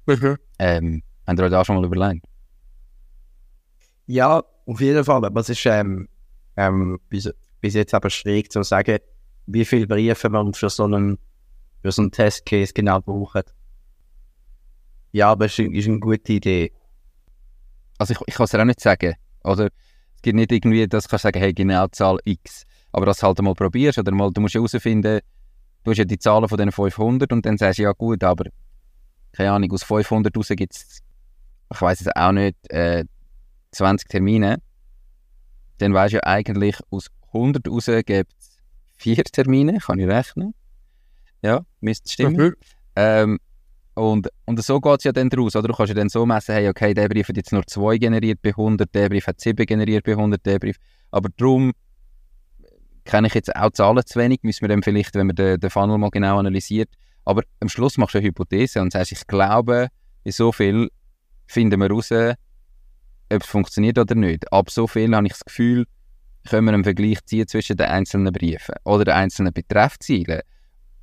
Mhm. Ähm, habt ihr euch da schon mal überlegt? Ja, auf jeden Fall. Aber es ist ähm, ähm, bis, jetzt aber schwierig zu sagen, wie viele Briefe man für so einen, für so einen Testcase genau braucht. Ja, aber es ist, ist eine gute Idee. Also ich, ich kann es dir auch nicht sagen. Oder es gibt nicht irgendwie, dass du sagen, hey, genau Zahl X. Aber dass du halt mal probierst oder mal, du musst ja herausfinden, du hast ja die Zahlen von diesen 500 und dann sagst du, ja gut, aber keine Ahnung, aus 500 raus gibt es, ich weiß es auch nicht, äh, 20 Termine. Dann weißt du ja eigentlich, aus 100 raus gibt es 4 Termine, kann ich rechnen. Ja, müsste stimmen. Mhm. Ähm, und, und so geht es ja dann daraus. Oder? Du kannst ja dann so messen, hey, okay, der Brief hat jetzt nur 2 generiert bei 100, der Brief hat 7 generiert bei 100, der Brief. Aber darum kenne ich jetzt auch Zahlen zu wenig, müssen wir dann vielleicht, wenn man den, den Funnel mal genau analysiert. Aber am Schluss machst du eine Hypothese und sagst, ich glaube, bei so viel finden wir raus, ob es funktioniert oder nicht. Ab so viel habe ich das Gefühl, können wir einen Vergleich ziehen zwischen den einzelnen Briefen oder den einzelnen Betreffzielen.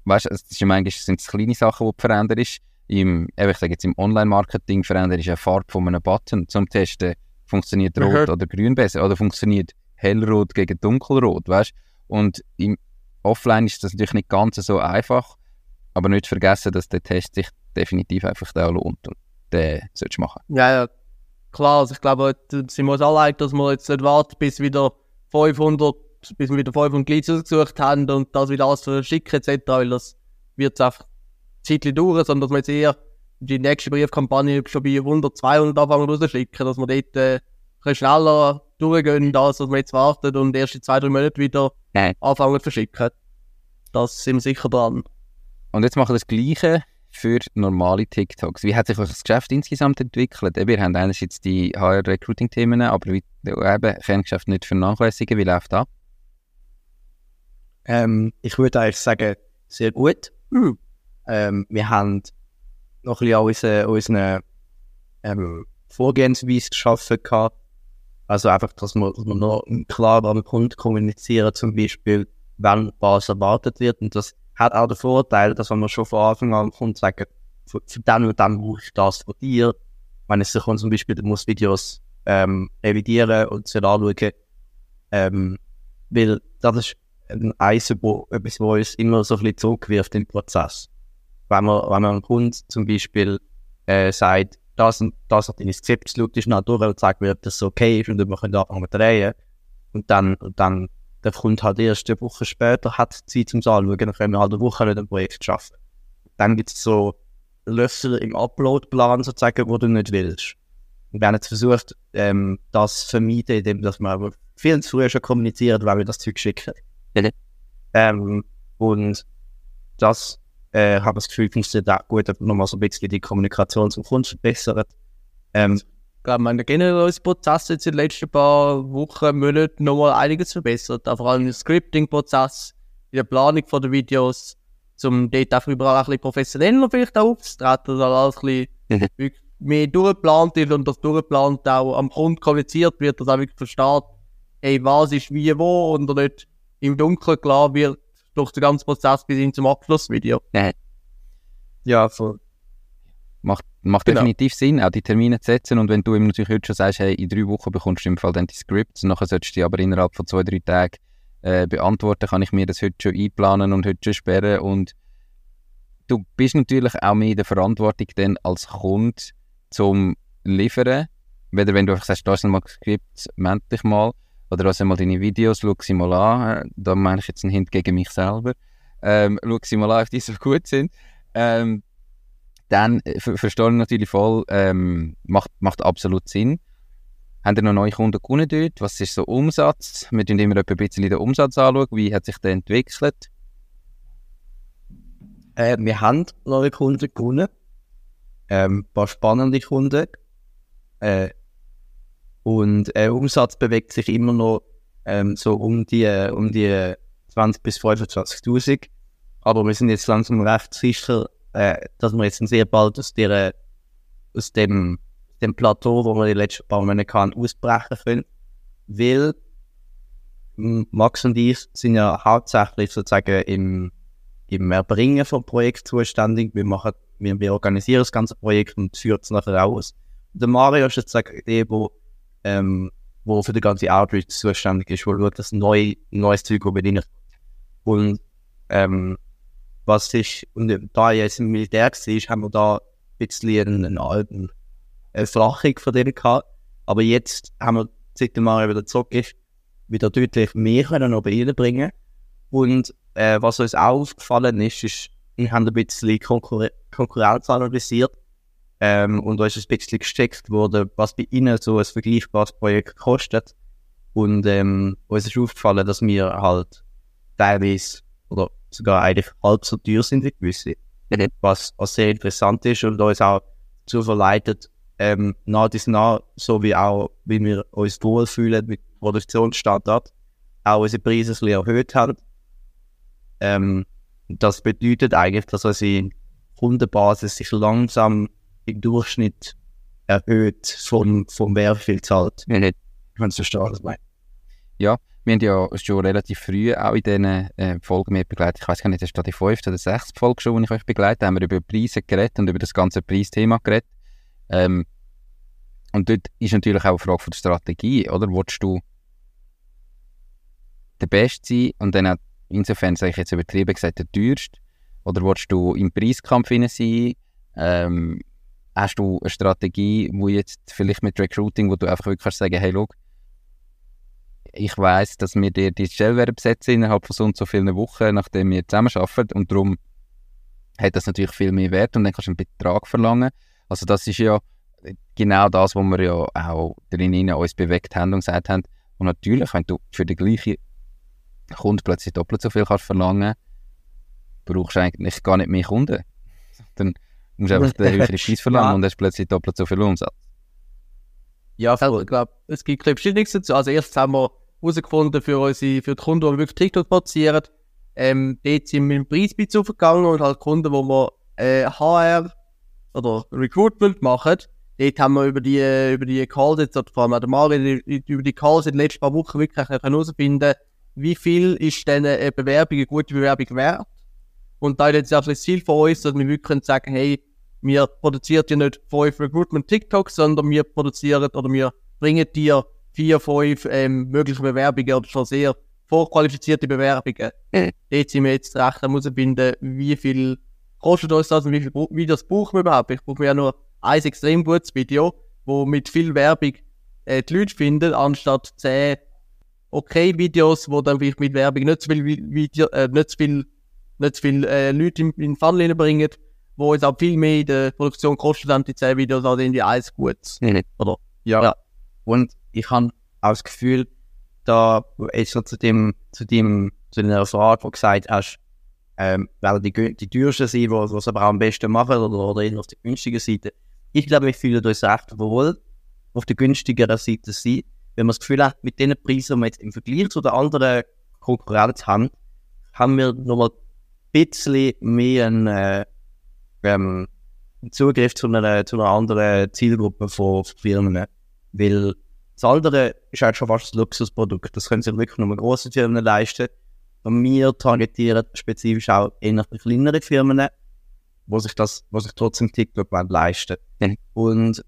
Weißt du, es ist ja manchmal sind es kleine Sachen, die du veränderst. Im, ich sage jetzt im Online-Marketing veränderst du eine Farbe von einem Button zum Testen. Funktioniert rot oder grün besser? Oder funktioniert hellrot gegen dunkelrot? Weißt? Und im Offline ist das natürlich nicht ganz so einfach. Aber nicht vergessen, dass der Test sich definitiv einfach da lohnt. Und den solltest du machen. Ja, ja, klar. Also ich glaube, d- sind wir uns alle einig, dass wir jetzt nicht warten, bis wieder 500, bis wir wieder 500 Leads ausgesucht haben und das wieder alles verschicken etc., weil das wird jetzt einfach Zeit dauern, sondern dass wir jetzt eher die nächste Briefkampagne schon bei 100, 200 anfangen rausschicken, dass wir dort äh, schneller durchgehen, als dass wir jetzt warten und erst in zwei, drei Monaten wieder Nein. anfangen zu verschicken. Das sind wir sicher dran. und jetzt machen wir das Gleiche für normale TikToks. Wie hat sich euch das Geschäft insgesamt entwickelt? Wir haben einerseits die HR-Recruiting-Themen, aber wie, eben, Kerngeschäft nicht vernachlässigen. Wie läuft das? Ähm, ich würde eigentlich sagen, sehr gut. Mhm. Ähm, wir haben noch ein bisschen an unsere, unsere ähm, Vorgehensweise geschaffen gehabt. Also einfach, dass wir, dass wir noch klar am Kunden kommunizieren, zum Beispiel, wenn was erwartet wird. Und das hat auch den Vorteil, dass wenn wir schon von Anfang an kommt, sagen, für, für dann und dann brauche ich das von dir. Wenn es sich zum Beispiel, du musst Videos ähm, revidieren und sie anschauen, ähm, weil das ist ein Eisen, wo, etwas, wo uns immer so ein bisschen zurückwirft im Prozess. Wenn man, wenn man einem Kunden zum Beispiel äh, sagt, das und das hat dein Skript, schaut dich schnell durch und sagt mir, ob das okay ist und wir können anfangen zu drehen. Und dann, und dann der Kunde halt erst eine Woche später hat Zeit zum Anschauen, dann können wir halt eine Woche nicht ein Projekt schaffen. Dann gibt es so Löffel im Uploadplan sozusagen, wo du nicht willst. Wir haben jetzt versucht, ähm, das zu vermeiden, indem dass wir viel zu früh schon kommunizieren, weil wir das Zeug schicken. Mhm. Ähm, und das äh, habe das Gefühl, funktioniert auch gut, nochmal so ein bisschen die Kommunikation zum Kunden verbessert. Ähm, Ich glaube, man generell unser Prozess jetzt in den letzten paar Wochen, Monaten nochmal einiges verbessert. Auch vor allem im Scripting-Prozess, in der Planung von den Videos, um dort auch überall ein bisschen professioneller vielleicht auch aufzutreten, dass alles ein bisschen Mhm. mehr durchgeplant ist und das durchgeplant auch am Kunden kommuniziert wird, dass er wirklich versteht, hey, was ist wie wo und er nicht im Dunkeln klar wird durch den ganzen Prozess bis hin zum Abschlussvideo. ja, von, Macht, macht Genau. definitiv Sinn, auch die Termine zu setzen. Und wenn du ihm natürlich heute schon sagst, hey, in drei Wochen bekommst du im Fall dann die Scripts, und nachher solltest du die aber innerhalb von zwei, drei Tagen äh, beantworten, kann ich mir das heute schon einplanen und heute schon sperren. Und du bist natürlich auch mehr in der Verantwortung dann als Kunde zum Liefern. Weder wenn du einfach sagst, da ist mal Skript, meld dich mal. Oder lass mal deine Videos, schau sie mal an. Äh, Da meine ich jetzt einen Hint gegen mich selber. Ähm, schau sie mal an, ob die so gut sind. Ähm, dann äh, ver verstehe ich natürlich voll, ähm, macht, macht absolut Sinn. Haben ihr noch neue Kunden gewonnen dort? Was ist so Umsatz? Wir schauen immer ein bisschen den Umsatz anschauen. Wie hat sich der entwickelt? äh, wir haben neue Kunden gewonnen. Ähm, ein paar spannende Kunden. Äh, und äh, Umsatz bewegt sich immer noch ähm, so um die, äh, um die 20 bis 25.000. Aber wir sind jetzt langsam recht sicher, äh, dass wir jetzt sehr bald aus, der, aus dem, dem Plateau, wo wir die letzten paar Monate hatten, ausbrechen können. Weil m, Max und ich sind ja hauptsächlich sozusagen im, im Erbringen vom Projekt zuständig. Wir machen, wir, wir organisieren das ganze Projekt und führen es nachher aus. Der Mario ist sozusagen der, wo, ähm, wo für die ganze Outreach zuständig ist, wo schaut, dass neu, neues Zeug bedient. Und ähm, was ich, und da ich jetzt im Militär war, haben wir da ein bisschen einen, alten Flachung von denen gehabt. Aber jetzt haben wir, seit der Mario wieder zurück ist, wieder deutlich mehr können noch reinbringen. Und äh, was uns auch aufgefallen ist, ist, wir haben ein bisschen Konkur Konkurrenz analysiert ähm, und uns ein bisschen gesteckt worden, was bei ihnen so ein vergleichbares Projekt kostet. Und ähm, uns ist aufgefallen, dass wir halt teilweise oder sogar eigentlich halb so teuer sind wie gewisse. Was, was sehr interessant ist und uns auch dazu verleitet, ähm, nach dies nach, so wie auch, wie wir uns wohlfühlen mit Produktionsstandard, auch unsere Preise ein bisschen erhöht haben. Ähm, das bedeutet eigentlich, dass unsere Kundenbasis sich langsam im Durchschnitt erhöht von, von wer viel zahlt. Wir, nicht, Wenn du verstehst, was ich meine. Wir haben ja schon relativ früh auch in diesen äh, Folgen mit begleitet. Ich weiß gar nicht, das ist die fünfte oder sechste Folge schon, die ich euch begleite. Da haben wir über Preise geredet und über das ganze Preisthema geredet. Ähm, und dort ist natürlich auch eine Frage von der Strategie, oder? Willst du der Beste sein und dann auch insofern, sage ich jetzt übertrieben gesagt, der teuerste? Oder willst du im Preiskampf hinein sein? Ähm, hast du eine Strategie, wo jetzt vielleicht mit Recruiting, wo du einfach wirklich kannst hey, schau, ich weiß, dass wir dir die Stelle werden besetzen innerhalb von so und so vielen Wochen, nachdem wir zusammenarbeiten und darum hat das natürlich viel mehr Wert und dann kannst du einen Betrag verlangen. Also das ist ja genau das, wo wir ja auch drinnen uns bewegt haben und gesagt haben. Und natürlich, wenn du für den gleichen Kunden plötzlich doppelt so viel kannst verlangen, brauchst du eigentlich gar nicht mehr Kunden. Dann musst du einfach den höheren Preis verlangen Ja. und hast plötzlich doppelt so viel Umsatz. Ja, voll. ich glaube, es gibt Verschiedenes dazu. Also erstens haben wir herausgefunden für unsere, für die Kunden, die wir wirklich TikTok produzieren, ähm, dort sind wir dem Preis aufgegangen und halt Kunden, wo wir äh, HR oder Recruitment machen, dort haben wir über die, äh, über die Calls jetzt, oder vor allem auch der Mario, die- über die Calls in den letzten paar Wochen wirklich herausfinden, wie viel ist denn eine Bewerbung, eine gute Bewerbung wert. Und da ist jetzt auch das Ziel von uns, dass wir wirklich sagen, hey, wir produzieren ja nicht fünf Recruitment TikToks, sondern wir produzieren oder wir bringen dir vier, fünf ähm, mögliche Bewerbungen oder schon sehr vorqualifizierte Bewerbungen. Dort sind wir jetzt recht am herausfinden, wie viel kostet uns das und wie viel Videos brauchen wir überhaupt. Ich brauche ja nur ein extrem gutes Video, wo mit viel Werbung äh, die Leute finden, anstatt zehn okay Videos, wo dann vielleicht mit Werbung nicht so viel, Vi- Video, äh, nicht so viel, nicht so viel äh, Leute in, in den Funnel reinbringen, wo es auch viel mehr in der Produktion kostet, dann die 10 Videos als in die eins gutes. Oder? Ja. Ja. Und ich habe auch das Gefühl, da jetzt so zu dem, zu dem, zu deiner Frage, wo du gesagt hast, ähm, weil die, die teuersten sind, die es aber auch am besten machen, oder, oder eher auf der günstigen Seite. Ich glaube, wir fühlen uns recht wohl auf der günstigeren Seite sein, wenn man das Gefühl hat, mit den Preisen, die wir jetzt im Vergleich zu den anderen Konkurrenz haben, haben wir nochmal ein bisschen mehr einen, äh, ähm, Zugriff zu einer, zu einer anderen Zielgruppe von Firmen. Weil das andere ist halt schon fast ein Luxusprodukt. Das können sich wirklich nur große Firmen leisten. Und wir targetieren spezifisch auch eher die kleinere Firmen, wo sich das, wo sich trotzdem TikTok wollen leisten Mhm. Und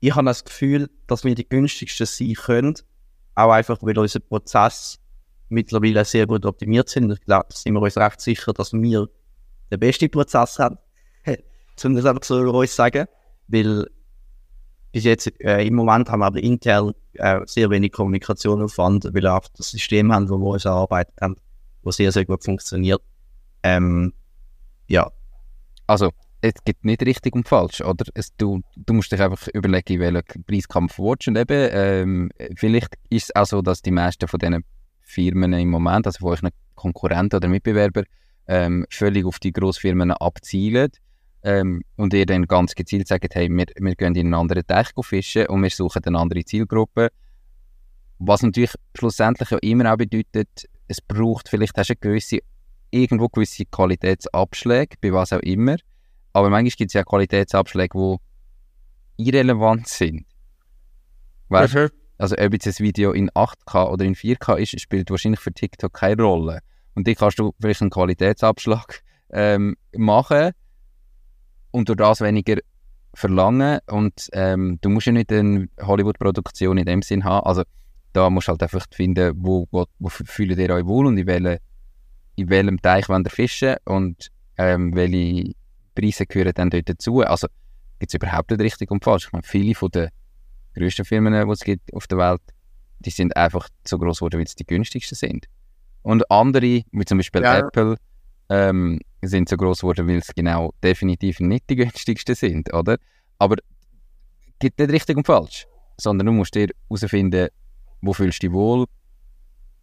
ich habe das Gefühl, dass wir die günstigsten sein können. Auch einfach, weil unser Prozess mittlerweile sehr gut optimiert sind. Ich glaube, da sind wir uns recht sicher, dass wir den besten Prozess haben. Zum das einfach so über uns sagen. Weil bis jetzt, äh, im Moment haben wir aber intern äh, sehr wenig Kommunikationsaufwand, weil wir auch das System haben, wo wir uns erarbeitet haben, wo sehr, sehr gut funktioniert. Ähm, ja, Also, es gibt nicht richtig und falsch, oder? Es, du, du musst dich einfach überlegen, welchen Preiskampf du willst. Und eben, ähm, vielleicht ist es auch so, dass die meisten von diesen Firmen im Moment, also von euren Konkurrenten oder Mitbewerbern, ähm, völlig auf die Grossfirmen abzielen ähm, und ihr dann ganz gezielt sagt, hey, wir, wir gehen in einen anderen Teich fischen und wir suchen eine andere Zielgruppe. Was natürlich schlussendlich ja immer auch bedeutet, es braucht, vielleicht hast du eine gewisse, irgendwo gewisse Qualitätsabschläge, bei was auch immer, aber manchmal gibt es ja Qualitätsabschläge, die irrelevant sind. Weißt du? Also ob jetzt ein Video in 8K oder in 4K ist, spielt wahrscheinlich für TikTok keine Rolle. Und die kannst du vielleicht einen Qualitätsabschlag ähm, machen und durch das weniger verlangen. Und ähm, du musst ja nicht eine Hollywood-Produktion in dem Sinn haben. Also da musst du halt einfach finden, wo, wo, wo fühlt ihr euch wohl und in, welche, in welchem Teich wollt ihr fischen und ähm, welche Preise gehören dann dort dazu. Also gibt es überhaupt nicht richtig und falsch. Ich meine, viele von den grössten Firmen, die es gibt auf der Welt, die sind einfach so groß geworden, weil sie die günstigsten sind. Und andere, wie zum Beispiel Ja. Apple, ähm, sind so groß geworden, weil sie genau definitiv nicht die günstigsten sind, oder? Aber es gibt nicht richtig und falsch, sondern du musst dir herausfinden, wo fühlst du dich wohl,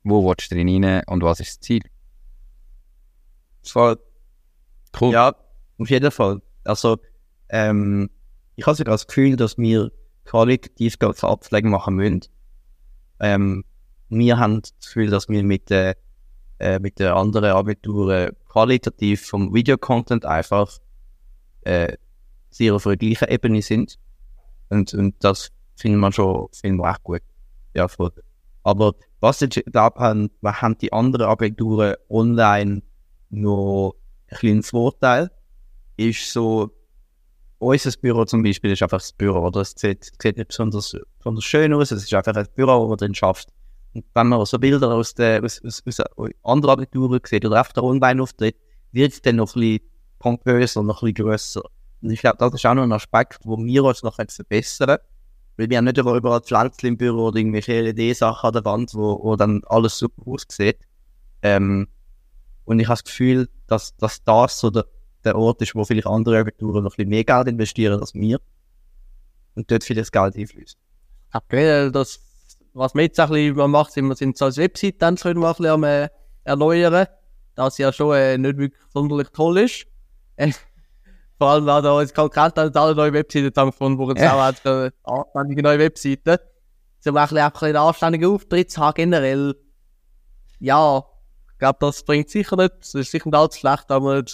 wo willst du drin rein und was ist das Ziel. voll. Cool. Ja, auf jeden Fall. Also, ähm, ich habe sogar das Gefühl, dass wir qualitativ ganze Abschläge machen müssen. Ähm, wir haben das Gefühl, dass wir mit, äh, äh, mit den anderen Agenturen qualitativ vom Videocontent einfach äh, sehr auf der gleichen Ebene sind. Und, und das finden wir schon finden wir echt gut. Ja. Aber was ich glaube, haben, haben die anderen Agenturen online noch ein kleinen Vorteil, ist so, unser Büro zum Beispiel ist einfach das Büro, oder? Es sieht, sieht nicht besonders, besonders schön aus, es ist einfach ein Büro, wo man drin schafft. Und wenn man so Bilder aus, der, aus, aus, aus anderen Agenturen sieht oder auf der Online-Auftritt, wird es dann noch ein bisschen pompöser noch ein bisschen grösser. Und ich glaube, das ist auch noch ein Aspekt, wo wir uns noch verbessern können. Weil wir haben nicht über- überall Pflänzchen im Büro oder irgendwelche LED-Sachen an der Wand, wo, wo dann alles super aussieht. Ähm, und ich habe das Gefühl, dass, dass das so der, der Ort ist, wo vielleicht andere Agenturen noch ein bisschen mehr Geld investieren als wir. Und dort viel das Geld einfließt. Okay, das, was wir jetzt ein bisschen macht, sind wir sind so als Website dann können wir ein bisschen am, äh, erneuern. das ja schon äh, nicht wirklich sonderlich toll ist. Äh, vor allem, weil da Konkurrenten haben alle neue Webseiten zusammengefunden, wo jetzt Ja. auch äh, anständige neue Webseiten. So ein bisschen, auch ein bisschen einen anständigen Auftritt zu haben generell. Ja, ich glaube, das bringt sicher nicht, es ist sicher nicht allzu schlecht, wenn wir,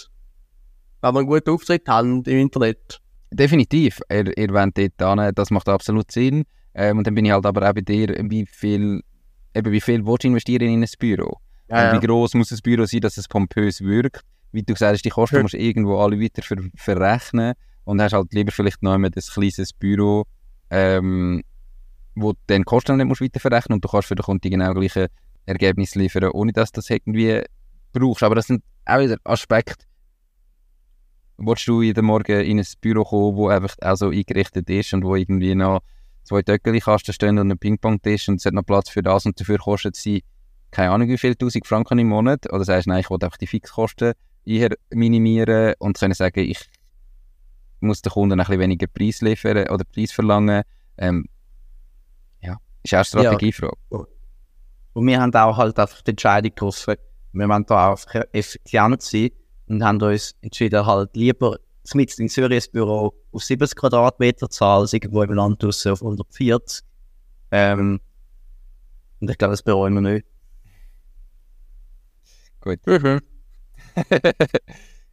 wenn wir einen guten Auftritt haben im Internet. Definitiv. Ihr, ihr wollt dort hin, das macht absolut Sinn. Ähm, und dann bin ich halt aber auch bei dir, wie viel, eben wie viel willst du investieren in ein Büro? Und wie groß muss ein Büro sein, dass es pompös wirkt? Wie du gesagt hast, die Kosten Ja. musst du irgendwo alle weiter ver verrechnen und hast halt lieber vielleicht noch einmal ein kleines Büro, ähm, wo du dann die Kosten nicht musst weiter verrechnen und du kannst für den Kunden genau gleiche Ergebnisse liefern, ohne dass du das irgendwie brauchst. Aber das sind auch wieder Aspekte, Willst du jeden Morgen in ein Büro kommen, wo einfach auch so eingerichtet ist und wo irgendwie noch zwei Töckeli-Kasten stehen und ein Ping-Pong-Tisch und es hat noch Platz für das und dafür kostet sie keine Ahnung wie viel, 1000 Franken im Monat? Oder sagst du, nein, ich will einfach die Fixkosten eher minimieren und können sagen, ich muss den Kunden ein bisschen weniger Preis liefern oder Preis verlangen. Ähm, ja, ist auch eine Strategiefrage. Und wir haben auch halt einfach die Entscheidung getroffen, wir wollen da auch effizient sein und haben uns entschieden, halt lieber mit in Zürich ein Büro auf 70 Quadratmeter als irgendwo im Land draussen auf 140. Ähm, und ich glaube, das bereuen wir nicht.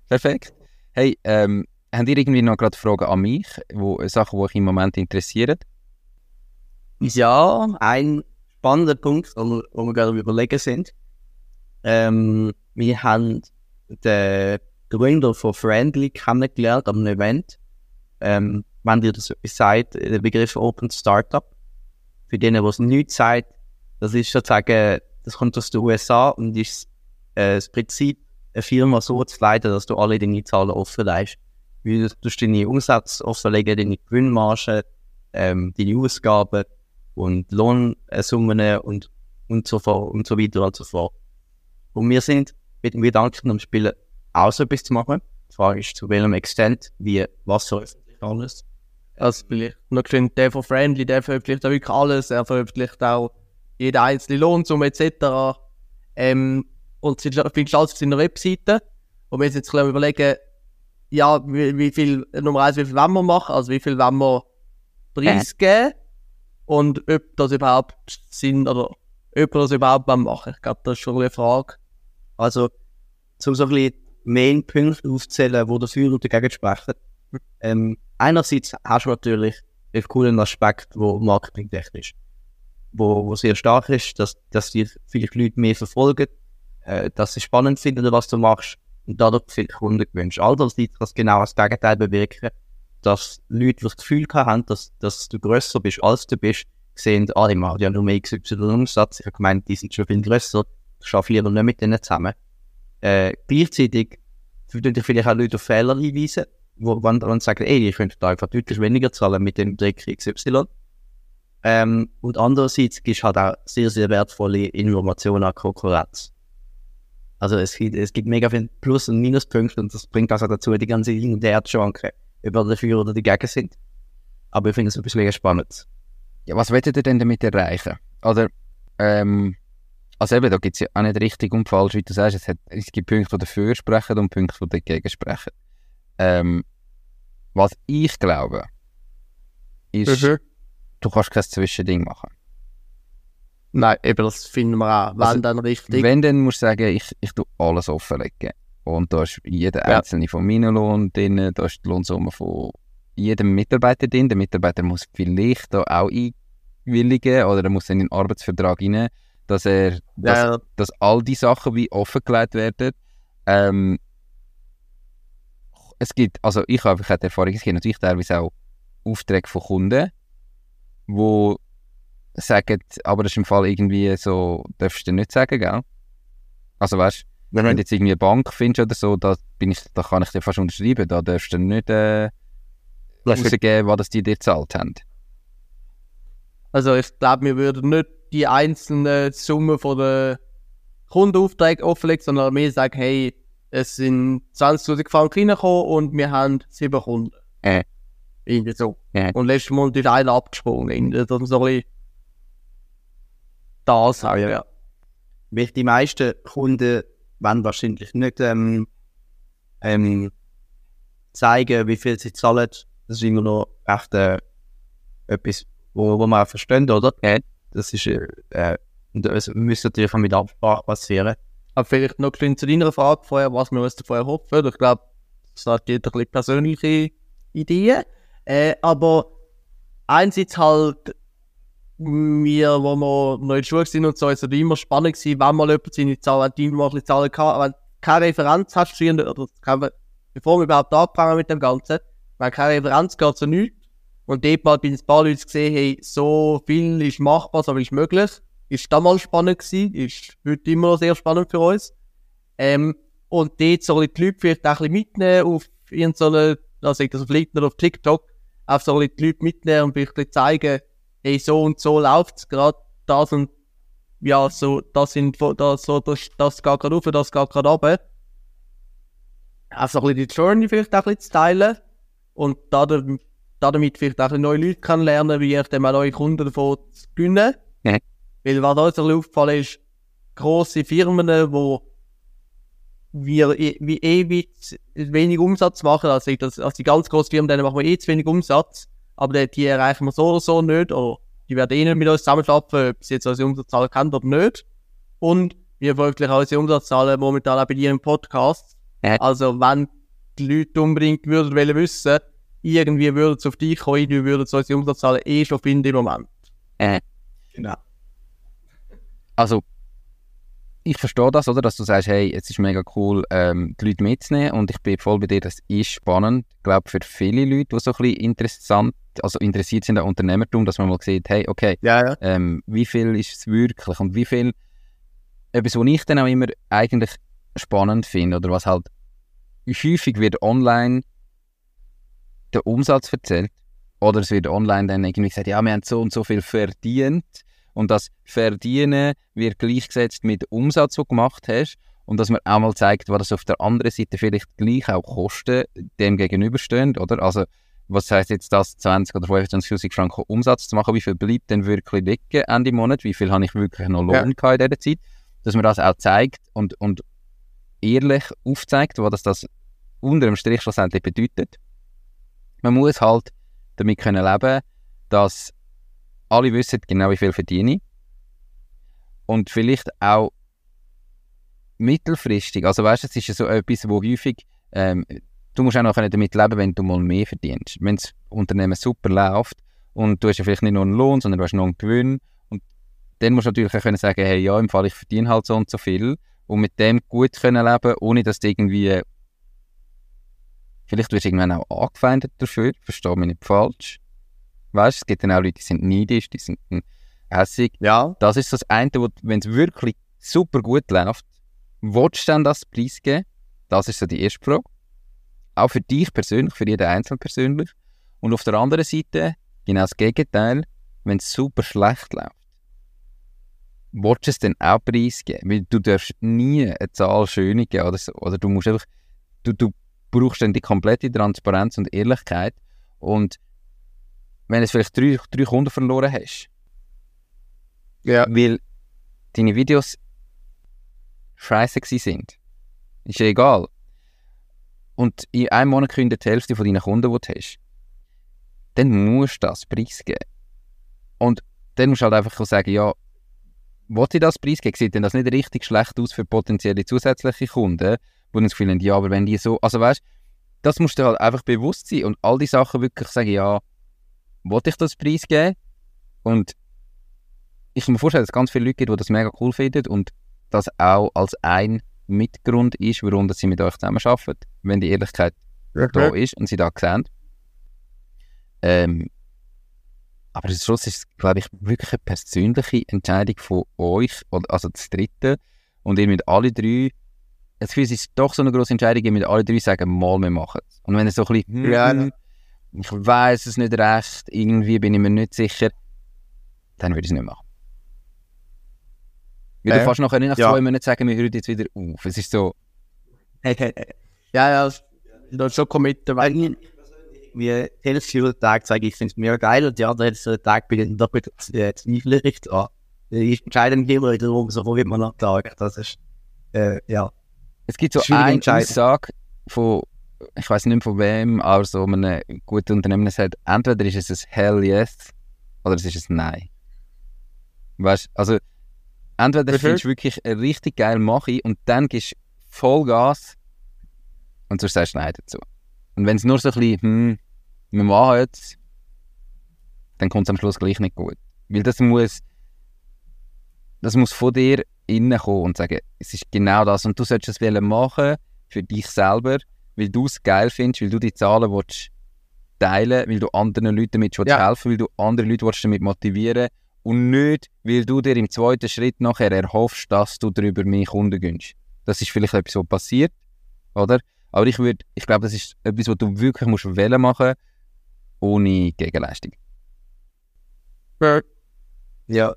Perfekt. Hey, ähm, habt ihr irgendwie noch gerade Fragen an mich, wo, Sachen, die euch im Moment interessieren? Ja, ein spannender Punkt, wo wir, gerade überlegen sind. Ähm, wir haben den Gründer von Friendly kennengelernt am Event. Ähm, wenn dir das etwas sagt, der Begriff Open Startup. Für denen, was nichts sagt, das ist sozusagen, das kommt aus den USA und ist äh, das Prinzip, eine Firma so zu leiten, dass du alle deine Zahlen offenlegst. Wie du deine Umsätze offenlegen, deine Gewinnmargen, ähm, deine Ausgaben und Lohnsummen und, und so fort und so weiter und so fort. Und wir sind mit dem Gedanken am Spielen auch so etwas zu machen. Die Frage ist, zu welchem Extent, wie, was veröffentlicht alles. Also vielleicht noch geschwind, der von Friendly, der veröffentlicht auch wirklich alles, er veröffentlicht auch jede einzelne Lohnsumme etc. Ähm, und es findest alles auf seiner Webseite. Und wir sind jetzt ein überlegen, ja, wie, wie viel, Nummer eins, wie viel wollen wir machen, also wie viel wollen wir preisgeben und ob das überhaupt Sinn oder ob wir das überhaupt machen. Ich glaube, das ist schon eine Frage. Also, um so ein bisschen Main-Punkte aufzählen, die dafür und dagegen sprechen. Ähm, einerseits hast du natürlich einen coolen Aspekt, der marketingtechnisch wo, wo sehr stark ist, dass, dass dir vielleicht Leute mehr verfolgen, äh, dass sie spannend finden, was du machst und dadurch viele Kunden gewünscht. Andererseits kann es genau das Gegenteil bewirken, dass Leute das Gefühl haben, dass, dass du grösser bist, als du bist, sehen, ah, die machen ja nur mehr XY Umsatz, ich habe gemeint, die sind schon viel grösser, ich arbeite lieber nicht mit denen zusammen. Äh, gleichzeitig würden dich vielleicht auch Leute auf Fehler hinweisen, wo dann sagen, ey, ich könnte da einfach deutlich weniger zahlen mit dem Trick XY. Ähm, und andererseits gibst halt auch sehr, sehr wertvolle Informationen an Konkurrenz. Also es gibt, es gibt mega viele Plus- und Minuspunkte und das bringt also dazu, die ganze Hin- und Her-Schwanken, ob wir dafür oder dagegen sind. Aber ich finde es ein bisschen spannend. Ja, was wollt ihr denn damit erreichen? Oder, ähm, also eben, da gibt es ja auch nicht richtig und falsch, wie du sagst. Es, hat, es gibt Punkte, die dafür sprechen und Punkte, die dagegen sprechen. Ähm, was ich glaube, ist, du kannst kein Zwischending machen. Nein, eben das finden wir auch. Wenn Also, dann richtig. Wenn, dann musst du sagen, ich, ich tue alles offenlegen. Und da ist jeder Ja. einzelne von meinem Lohn drin, da ist die Lohnsumme von jedem Mitarbeiter drin. Der Mitarbeiter muss vielleicht da auch einwilligen oder er muss in den Arbeitsvertrag rein, dass er, dass, ja, dass all die Sachen wie offengelegt werden. Ähm, es gibt, also ich habe einfach die Erfahrung, es gibt natürlich teilweise auch Aufträge von Kunden, wo sagen, aber das ist im Fall irgendwie so, darfst du nicht sagen, gell? Also weißt wenn du jetzt irgendwie eine Bank findest oder so, da, bin ich, da kann ich dir fast unterschreiben, da darfst du nicht äh, rausgeben, was die dir gezahlt haben. Also ich glaube, wir würden nicht die einzelnen Summen von den Kundenaufträgen offenlegen, sondern wir sagen, hey, es sind 20'000 Franken reingekommen und wir haben sieben Kunden. Äh. Irgendwie so. Ja. Und letztes Monat ist einer abgesprungen. Das ist so ein das auch, ja. Weil die meisten Kunden wollen wahrscheinlich nicht ähm, ähm, zeigen, wie viel sie zahlen. Das ist immer noch echt äh, etwas, wo, wo man auch versteht, oder? Ja. Das ist, äh, äh, das müsste natürlich auch mit Absprache passieren. Aber vielleicht noch ein zu deiner Frage vorher, was wir uns davon hoffen. Ich glaube, das hat jeder ein persönliche Ideen. Äh, aber einerseits halt, wir, wo wir noch in der Schule sind und so, ist es immer spannend gewesen, wenn mal jemand seine Zahlen, die mal ein Zahlen kann, wenn du keine Referenz hast, oder keine, bevor wir überhaupt angefangen mit dem Ganzen, wenn keine Referenz geht so nichts. Und dort mal ich ein paar gesehen, hey, so viel ist machbar, so viel ist möglich. Ist damals spannend gewesen, ist heute immer noch sehr spannend für uns. Ähm, und dort so ein bisschen die Leute vielleicht auch ein bisschen mitnehmen auf irgendeine, also ich das auf LinkedIn oder auf TikTok, auch so ein bisschen die Leute mitnehmen und vielleicht zeigen, hey, so und so läuft's gerade, das und ja, so, das sind, das, so, das, das geht gerade rauf, das geht gerade runter. Auch so ein bisschen die Journey vielleicht auch ein bisschen zu teilen und da, damit vielleicht auch neue Leute kennenlernen, wie ich dann auch neue Kunden davon zu gewinnen. Ja. Weil was uns ein aufgefallen ist, grosse Firmen, wo wir eh- wie ewig wenig Umsatz machen, also, das, also die ganz grossen Firmen, denen machen wir eh zu wenig Umsatz, aber die, erreichen wir so oder so nicht, oder die werden eh nicht mit uns zusammenarbeiten, ob sie jetzt unsere Umsatzzahlen kennen oder nicht. Und wir veröffentlichen auch unsere Umsatzzahlen momentan auch bei im Podcast. Ja. Also wenn die Leute unbedingt würden wollen wissen, irgendwie würden sie auf dich kommen, würden sie unsere Umsatzzahlen eh schon finden im Moment. Äh, Genau. also, ich verstehe das, oder? Dass du sagst, hey, es ist mega cool, ähm, die Leute mitzunehmen und ich bin voll bei dir, das ist spannend. Ich glaube, für viele Leute, die so ein bisschen interessant, also interessiert sind an Unternehmertum, dass man mal sieht, hey, okay, Ja, ja. ähm, wie viel ist es wirklich und wie viel, etwas, was ich dann auch immer eigentlich spannend finde oder was halt häufig wird online der Umsatz erzählt oder es wird online dann irgendwie gesagt, ja, wir haben so und so viel verdient und das Verdienen wird gleichgesetzt mit Umsatz, den du gemacht hast und dass man auch mal zeigt, was auf der anderen Seite vielleicht gleich auch Kosten dem gegenüberstehen, oder? Also was heißt jetzt das, 20 oder 25'000 Franken Umsatz zu machen, wie viel bleibt denn wirklich liegen Ende Monat, wie viel habe ich wirklich noch Lohn Ja. in dieser Zeit, dass man das auch zeigt und, und ehrlich aufzeigt, was das, das unter dem Strich schlussendlich bedeutet. Man muss halt damit können leben, dass alle wissen genau, wie viel verdiene. Und vielleicht auch mittelfristig, also weißt du, es ist so etwas, wo häufig, ähm, du musst auch noch damit leben, wenn du mal mehr verdienst. Wenn das Unternehmen super läuft und du hast ja vielleicht nicht nur einen Lohn, sondern du hast noch einen Gewinn und dann musst du natürlich auch können sagen, hey, ja, im Fall ich verdiene halt so und so viel und mit dem gut können leben, ohne dass du irgendwie Vielleicht wirst du irgendwann auch angefeindet dafür, verstehe mich nicht falsch. Weißt du, es gibt dann auch Leute, die sind neidisch, die sind hässig. Ja. Das ist das eine, wo, wenn es wirklich super gut läuft, willst du dann das preisgeben? Das ist so die erste Frage. Auch für dich persönlich, für jeden Einzelnen persönlich. Und auf der anderen Seite, genau das Gegenteil, wenn es super schlecht läuft, willst du es dann auch preisgeben? Weil du darfst nie eine Zahl schön geben oder so. Oder du musst einfach, du, du brauchst dann die komplette Transparenz und Ehrlichkeit. Und wenn du vielleicht drei, drei Kunden verloren hast, Ja. weil deine Videos scheiße sind, ist ja egal. Und in einem Monat kündigt die Hälfte von deinen Kunden, die du hast, dann musst du das preisgeben. Und dann musst du halt einfach sagen, ja, wollte ich das preisgeben? Sieht denn das nicht richtig schlecht aus für potenzielle zusätzliche Kunden, die dann das Gefühl haben, ja, aber wenn die so, also weißt das musst du halt einfach bewusst sein und all die Sachen wirklich sagen, ja, wollte ich das preisgeben? Und ich kann mir vorstellen, dass es ganz viele Leute gibt, die das mega cool finden und das auch als ein Mitgrund ist, warum dass sie mit euch zusammenarbeiten, wenn die Ehrlichkeit da ist und sie da sehen. Ähm, aber am Schluss ist es, glaube ich, wirklich eine persönliche Entscheidung von euch, also das Dritte. Und ihr mit alle drei, das Gefühl, es ist doch so eine grosse Entscheidung, mit alle drei sagen, mal, wir machen es. Und wenn es so ein bisschen, hm, Ja, ich weiß es nicht recht, irgendwie bin ich mir nicht sicher, dann würde ich es nicht machen. Weil du Äh, fast nachher nicht nach ja. zwei Monaten sagen, wir hören jetzt wieder auf. Es ist so, ja, ja, da schon committen, weil Wie die Hälfte Tag sage ich, ich finde es mega geil und die andere Hälfte der Tag bin ich doch wieder äh, zweifelig dran. Ich entscheide mich immer wieder darum, so wo wird man am Tag. Das ist, äh, ja. Es gibt so eine. Aussage von, ich weiß nicht mehr von wem, aber so einem guten Unternehmen der sagt, entweder ist es ein Hell Yes oder es ist ein Nein. Weißt du, also entweder Mhm. findest du wirklich eine richtig geil mache und dann gibst du Vollgas und sonst sagst du Nein dazu. Und wenn es nur so ein bisschen, hm, wir machen jetzt, dann kommt es am Schluss gleich nicht gut. Weil das muss, das muss von dir innen kommen und sagen, es ist genau das und du solltest es wollen machen für dich selber, weil du es geil findest, weil du die Zahlen willst teilen, weil du anderen Leuten damit willst Ja. helfen, weil du andere Leute willst damit motivieren und nicht, weil du dir im zweiten Schritt nachher erhoffst, dass du darüber mehr Kunden gönnst. Das ist vielleicht etwas, was passiert, oder? Aber ich würde, ich glaube, das ist etwas, was du wirklich musst wollen machen, ohne Gegenleistung. Ja,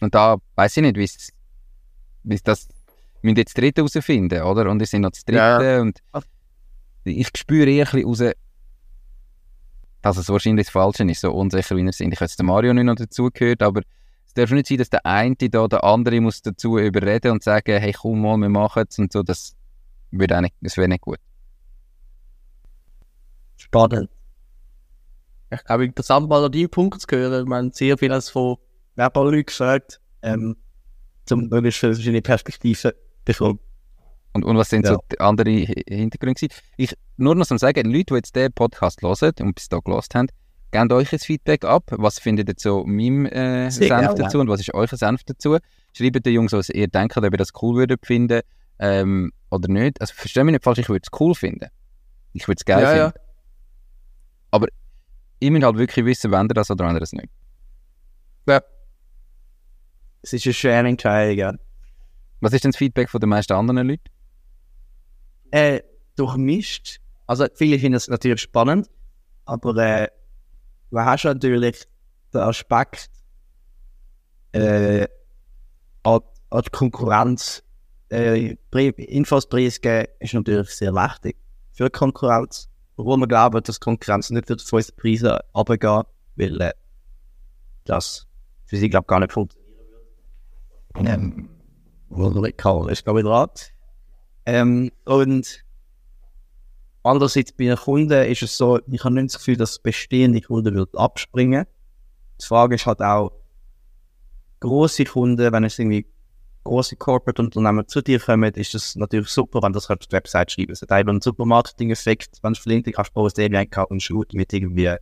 Und da weiß ich nicht, wie es es das. Wir müssen jetzt dritte herausfinden, oder? Und wir sind noch das dritte. Ja, Und ich spüre eher ein bisschen raus, dass es wahrscheinlich das Falsche ist, so unsicher wie wir sind. Ich habe jetzt Mario nicht noch dazugehört, aber es darf nicht sein, dass der eine da der andere muss dazu überreden und sagen, hey, komm mal, wir machen es und so. Das würde auch nicht, das wäre nicht gut. spannend. Ich glaube, interessant mal an deinen Punkt zu hören. Ich meine, sehr viel als von Werbeleute gesagt, ähm, zum möglichst verschiedene Perspektiven bekommen. Und, und was sind Ja. so die anderen Hi- Hintergründe? Ich, nur noch zum Sagen, Leute, die jetzt den Podcast hören und bis da gelost haben, gebt euch ein Feedback ab. Was findet ihr zu meinem äh, Senf dazu und was ist euer Senf dazu? Schreibt den Jungs, was ihr denkt, ob ihr das cool würdet finden ähm, oder nicht. Also verstehe mich nicht falsch, ich würde es cool finden. Ich würde es geil Ja, ja. finden. Aber ihr müsst halt wirklich wissen, wenn ihr das oder wenn ihr das nicht. Es ist eine schwere Entscheidung, ja. Was ist denn das Feedback von den meisten anderen Leuten? Äh, durchmischt. Also, viele finden es natürlich spannend, aber äh, du hast natürlich den Aspekt, äh, an, an die Konkurrenz, äh, Infos preisgeben, ist natürlich sehr wichtig für die Konkurrenz. Warum wir glauben, dass die Konkurrenz nicht wird von unseren Preisen runtergehen, weil äh, das für sie, glaube ich, gar nicht funktionieren würde. Ähm, ich dran. Ähm, und andererseits bei den Kunden ist es so, ich habe nicht das Gefühl, dass bestehende Kunden würden abspringen. Die Frage ist halt auch, große Kunden, wenn es irgendwie große Corporate-Unternehmen zu dir kommen, ist das natürlich super, wenn du das auf die Website schreiben. Es hat eben einen super Marketing-Effekt, wenn du verlinkt, kannst du posten, eben einen Shoot mit irgendwie,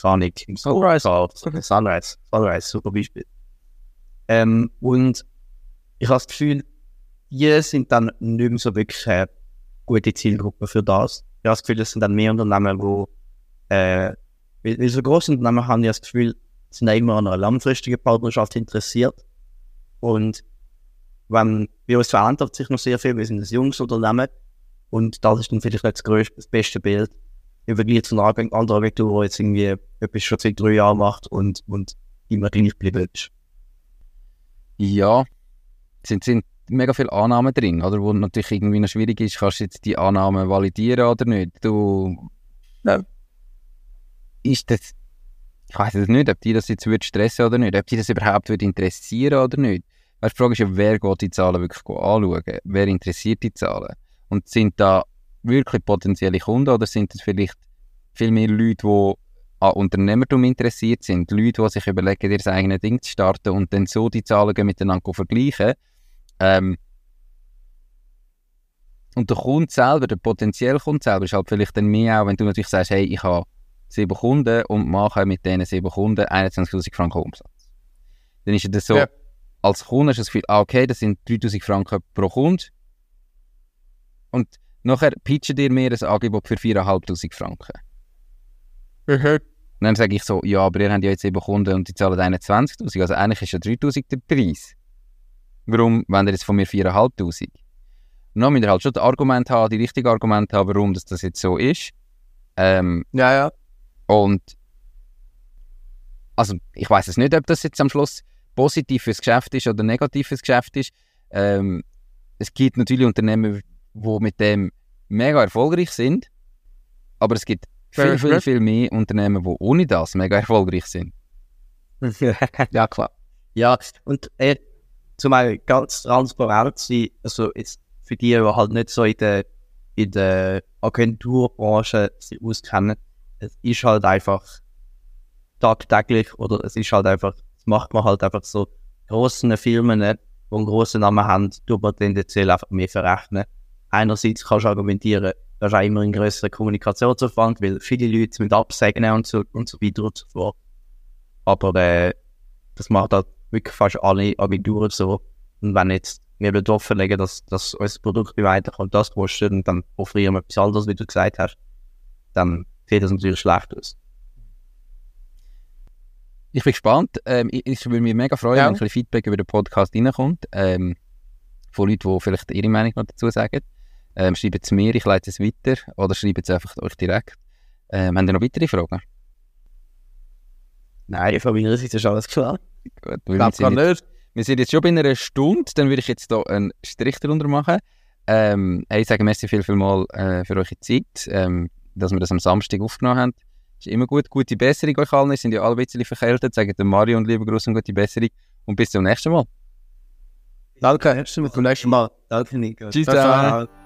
keine Ahnung, im Sunrise. Sunrise. Sunrise, Sunrise, super Beispiel. Ähm, und ich habe das Gefühl, die sind dann nicht mehr so wirklich eine gute Zielgruppe für das. Ich habe das Gefühl, das sind dann mehr Unternehmen, wo, äh, weil, weil so große Unternehmen haben ja das Gefühl, sind ja immer an einer langfristigen Partnerschaft interessiert. Und wenn, bei uns verändert sich noch sehr viel, wir sind ein junges Unternehmen und das ist dann vielleicht nicht das größte, das beste Bild im Vergleich zu einer anderen Agentur, die jetzt irgendwie etwas schon seit drei Jahren macht und, und immer gleich geblieben ist. Ja, es sind, sind mega viele Annahmen drin, oder? Wo natürlich irgendwie noch schwierig ist, kannst du jetzt die Annahmen validieren oder nicht? Du. Ja. Ist das. Ich weiß es nicht, ob die das jetzt würde stressen oder nicht, ob die das überhaupt würde interessieren oder nicht. Weißt, die Frage ist ja, wer geht die Zahlen wirklich anschauen? Wer interessiert die Zahlen? Und sind da wirklich potenzielle Kunden oder sind das vielleicht viel mehr Leute, die an Unternehmertum interessiert sind, Leute, die sich überlegen, ihr eigenes Ding zu starten und dann so die Zahlen miteinander vergleichen. Ähm, und der Kunde selber, der potenzielle Kunde selber, ist halt vielleicht dann mehr auch, wenn du natürlich sagst, hey, ich habe sieben Kunden und mache mit diesen sieben Kunden 21'000 Franken Umsatz. Dann ist es so, Ja. als Kunde hast du das Gefühl, ah, okay, das sind 3'000 Franken pro Kunde. Und nachher pitchen dir mir ein Angebot für 4'500 Franken. Mhm. Und dann sage ich so, ja, aber ihr habt ja jetzt eben Kunden und die zahlen 21'000, also eigentlich ist ja 3'000 der Preis. Warum wollt ihr jetzt von mir 4'500? Und dann müsst ihr halt schon das Argument haben, die richtige Argument haben, warum das, das jetzt so ist. Ähm, Ja, ja. und also ich weiß es nicht, ob das jetzt am Schluss positiv fürs Geschäft ist oder negativ fürs Geschäft ist. Ähm, es gibt natürlich Unternehmen, die mit dem mega erfolgreich sind, aber es gibt viel, viel, viel mehr Unternehmen, die ohne das mega erfolgreich sind. ja, klar. Ja, und äh, zumal ganz transparent sein, also jetzt für die, die halt nicht so in der, in der Agenturbranche sich auskennen, es ist halt einfach tagtäglich oder es ist halt einfach, das macht man halt einfach so grossen Firmen, die einen grossen Namen haben, tut man tendenziell einfach mehr verrechnen. Einerseits kannst du argumentieren, das ist auch immer ein grösserer Kommunikationsaufwand, weil viele Leute mit absegnen und so, und so weiter und so fort. Aber äh, das macht halt wirklich fast alle Agenturen so. Und wenn jetzt wir dort offenlegen, dass, dass unser Produkt weiterkommt, das kostet und dann offerieren wir etwas anderes, wie du gesagt hast, dann sieht das natürlich schlecht aus. Ich bin gespannt. Ähm, ich, ich würde mich mega freuen, Ja. wenn ein bisschen Feedback über den Podcast reinkommt. Ähm, von Leuten, die vielleicht ihre Meinung noch dazu sagen. Ähm, schreibt es mir, ich leite es weiter. Oder schreibt es einfach euch direkt. Ähm, habt ihr noch weitere Fragen? Nein, von meiner Seite ist alles klar. Gut, Ich wir, glaube sind gar jetzt, nicht. wir sind jetzt schon bei einer Stunde. Dann würde ich jetzt hier einen Strich darunter machen. Ähm, hey, ich sage merci viel, viel mal äh, für eure Zeit, ähm, dass wir das am Samstag aufgenommen haben. Ist immer gut. Gute Besserung euch allen. Wir sind ja alle ein bisschen verkältet. Sagt dem Mario und liebe Grüße und gute Besserung. Und bis zum nächsten Mal. Danke, bis zum nächsten Mal. Danke, Nico. Tschüss Ciao, zusammen.